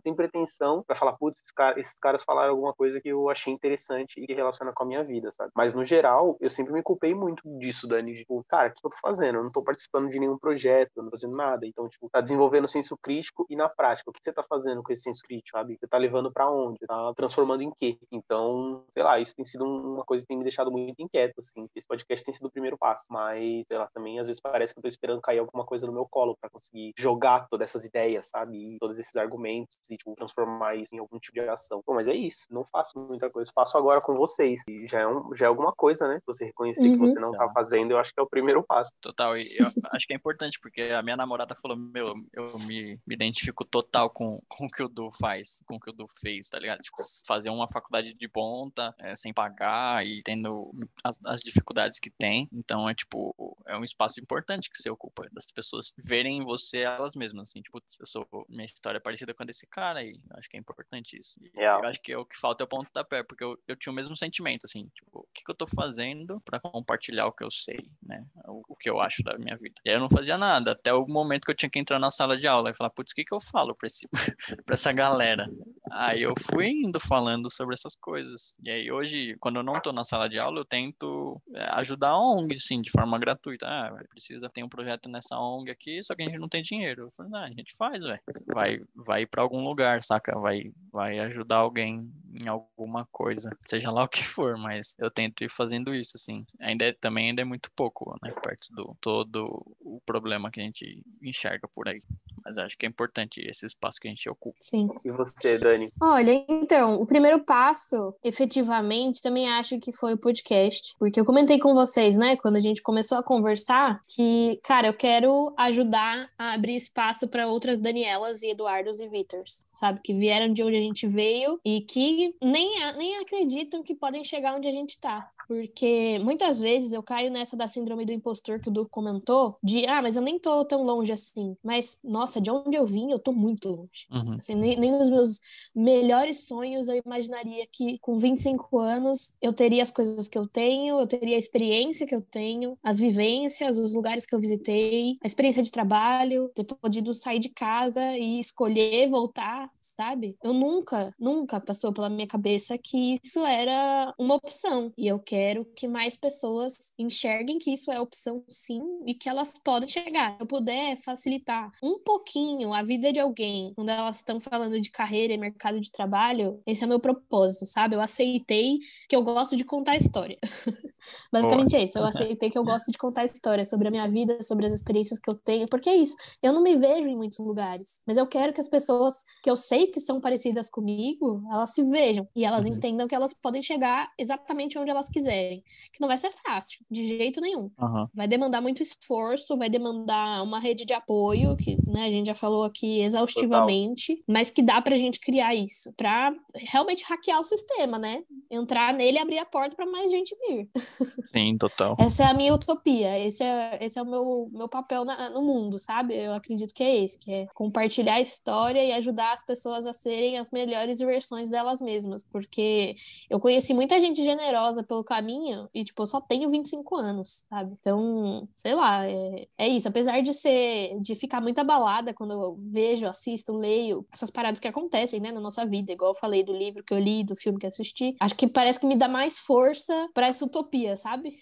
tem pretensão, vai falar, putz, esses, cara, caras falaram alguma coisa que eu achei interessante e que com a minha vida, sabe? Mas no geral, eu sempre me culpei muito disso, Dani. Tipo, cara, o que eu tô fazendo? Eu não tô participando de nenhum projeto, eu não tô fazendo nada. Então, tipo, tá desenvolvendo senso crítico e na prática, o que você tá fazendo com esse senso crítico, sabe? Você tá levando para onde? Tá transformando em quê? Então, sei lá, isso tem sido uma coisa que tem me deixado muito inquieto, assim. Esse podcast tem sido o primeiro passo, mas, sei lá, também às vezes parece que eu tô esperando cair alguma coisa no meu colo para conseguir jogar todas essas ideias, sabe? E todos esses argumentos e, tipo, transformar isso em algum tipo de ação. Bom, mas é isso. Não faço muita coisa. Faço agora com vocês. E já é, um, já é alguma coisa, né? Você reconhecer uhum. que você não tá então. fazendo, eu acho que é o primeiro passo. Total. E eu acho que é importante, porque a minha namorada falou, meu, eu me, me identifico total com, com o que o Du faz, com o que o Du fez, tá ligado? Tipo, fazer uma faculdade de ponta, é, sem pagar e tendo as, as dificuldades que tem. Então, é tipo, é um espaço importante que você ocupa, das pessoas verem em você elas mesmas, assim, tipo, eu sou, minha história é parecida com a desse cara e acho que é importante isso. E Eu acho que é o que falta é o ponto da pé, porque eu, eu tinha o mesmo sentimento, assim, tipo, o que, que eu tô fazendo para compartilhar o que eu sei, né? O, o, que eu acho da minha vida. E aí eu não fazia nada, até o momento que eu tinha que entrar na sala de aula e falar, putz, o que, que eu falo pra, esse, pra essa galera? Aí eu fui indo falando sobre essas coisas. E aí hoje, quando eu não tô na sala de aula, eu tento é, ajudar a ONG, sim, de forma gratuita. Ah, precisa ter um projeto nessa ONG aqui, só que a gente não tem dinheiro. Eu falei, ah, a gente faz, velho. Vai, vai para algum lugar, saca? Vai, vai ajudar alguém em alguma coisa, seja lá o que for, mas eu tento ir fazendo isso, assim. Ainda é, também ainda é muito pouco, né? Perto do todo o problema que a gente enxerga por aí. Mas acho que é importante esse espaço que a gente ocupa. Sim. E você, Dani? Olha, então, o primeiro passo, efetivamente, também acho que foi o podcast. Porque eu comentei com vocês, né, quando a gente começou a conversar, que, cara, eu quero ajudar a abrir espaço para outras Danielas e Eduardos e Viters, sabe? Que vieram de onde a gente veio e que nem, nem acreditam que podem chegar onde a gente tá. Porque muitas vezes eu caio nessa da síndrome do impostor que o Duque comentou, de, ah, mas eu nem tô tão longe assim. Mas, nossa, de onde eu vim, eu tô muito longe. Uhum. Assim, nem, nem nos meus melhores sonhos eu imaginaria que com 25 anos eu teria as coisas que eu tenho, eu teria a experiência que eu tenho, as vivências, os lugares que eu visitei, a experiência de trabalho, ter podido sair de casa e escolher voltar, sabe? Eu nunca, nunca passou pela minha cabeça que isso era uma opção. E eu quero quero que mais pessoas enxerguem que isso é opção sim e que elas podem chegar. Se eu puder facilitar um pouquinho a vida de alguém quando elas estão falando de carreira e mercado de trabalho, esse é o meu propósito, sabe? Eu aceitei que eu gosto de contar história. Basicamente Boa. é isso. Eu aceitei que eu gosto de contar história sobre a minha vida, sobre as experiências que eu tenho, porque é isso. Eu não me vejo em muitos lugares, mas eu quero que as pessoas que eu sei que são parecidas comigo, elas se vejam e elas uhum. entendam que elas podem chegar exatamente onde elas quiserem. Que não vai ser fácil, de jeito nenhum. Uhum. Vai demandar muito esforço, vai demandar uma rede de apoio, que né, a gente já falou aqui exaustivamente, Total. mas que dá pra gente criar isso, pra realmente hackear o sistema, né? Entrar nele e abrir a porta para mais gente vir. Sim, total. Essa é a minha utopia, esse é, esse é o meu, meu papel na, no mundo, sabe? Eu acredito que é esse, que é compartilhar a história e ajudar as pessoas a serem as melhores versões delas mesmas, porque eu conheci muita gente generosa pelo caminho e, tipo, eu só tenho 25 anos, sabe? Então, sei lá, é, é isso. Apesar de ser, de ficar muito abalada quando eu vejo, assisto, leio essas paradas que acontecem, né, na nossa vida, igual eu falei do livro que eu li, do filme que assisti, acho que parece que me dá mais força para essa utopia, sabe?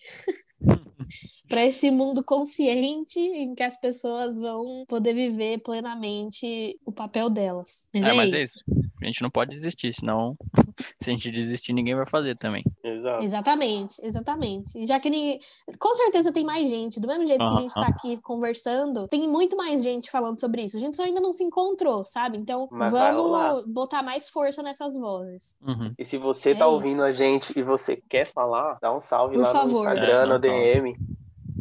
para esse mundo consciente em que as pessoas vão poder viver plenamente o papel delas. Mas é, é mas é isso. É isso. A gente não pode desistir, senão se a gente desistir, ninguém vai fazer também. Exato. Exatamente, exatamente. Já que ninguém... com certeza tem mais gente, do mesmo jeito que a gente está aqui conversando, tem muito mais gente falando sobre isso. A gente só ainda não se encontrou, sabe? Então Mas vamos botar mais força nessas vozes. Uhum. E se você é tá isso. ouvindo a gente e você quer falar, dá um salve Por lá favor. no Instagram, é, no DM.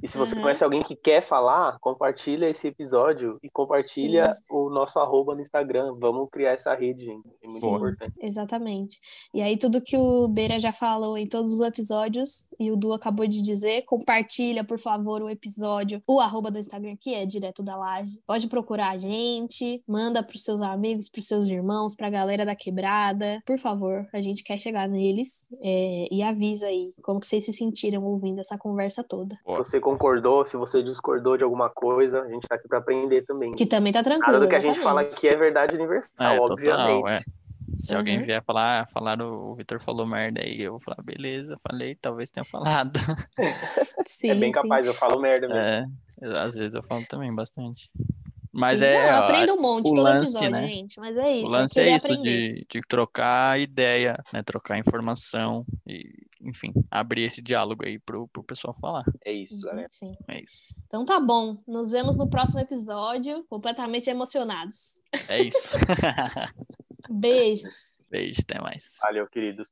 E se você uhum. conhece alguém que quer falar, compartilha esse episódio e compartilha Sim. o nosso arroba no Instagram. Vamos criar essa rede, gente. É muito Sim, importante. Exatamente. E aí, tudo que o Beira já falou em todos os episódios, e o Du acabou de dizer, compartilha, por favor, o episódio, o arroba do Instagram, que é direto da laje. Pode procurar a gente, manda pros seus amigos, pros seus irmãos, pra galera da quebrada. Por favor, a gente quer chegar neles. É, e avisa aí como que vocês se sentiram ouvindo essa conversa toda. Você concordou, se você discordou de alguma coisa, a gente tá aqui para aprender também. Que também tá tranquilo. Nada do que a gente fala aqui é verdade universal, é, obviamente. Total, é. Se uhum. alguém vier falar, ah, falar o Vitor falou merda aí, eu vou falar, beleza, falei, talvez tenha falado. Sim, é bem sim. capaz, eu falo merda mesmo. É, às vezes eu falo também bastante. Mas sim, é. Não, aprendo um monte todo lance, episódio, né? gente. Mas é isso. O lance é, isso de, de, trocar ideia, né? Trocar informação e enfim, abrir esse diálogo aí pro, pro pessoal falar. É isso, galera. Uhum, sim. É isso. Então tá bom. Nos vemos no próximo episódio, completamente emocionados. É isso. Beijos. Beijo, até mais. Valeu, queridos.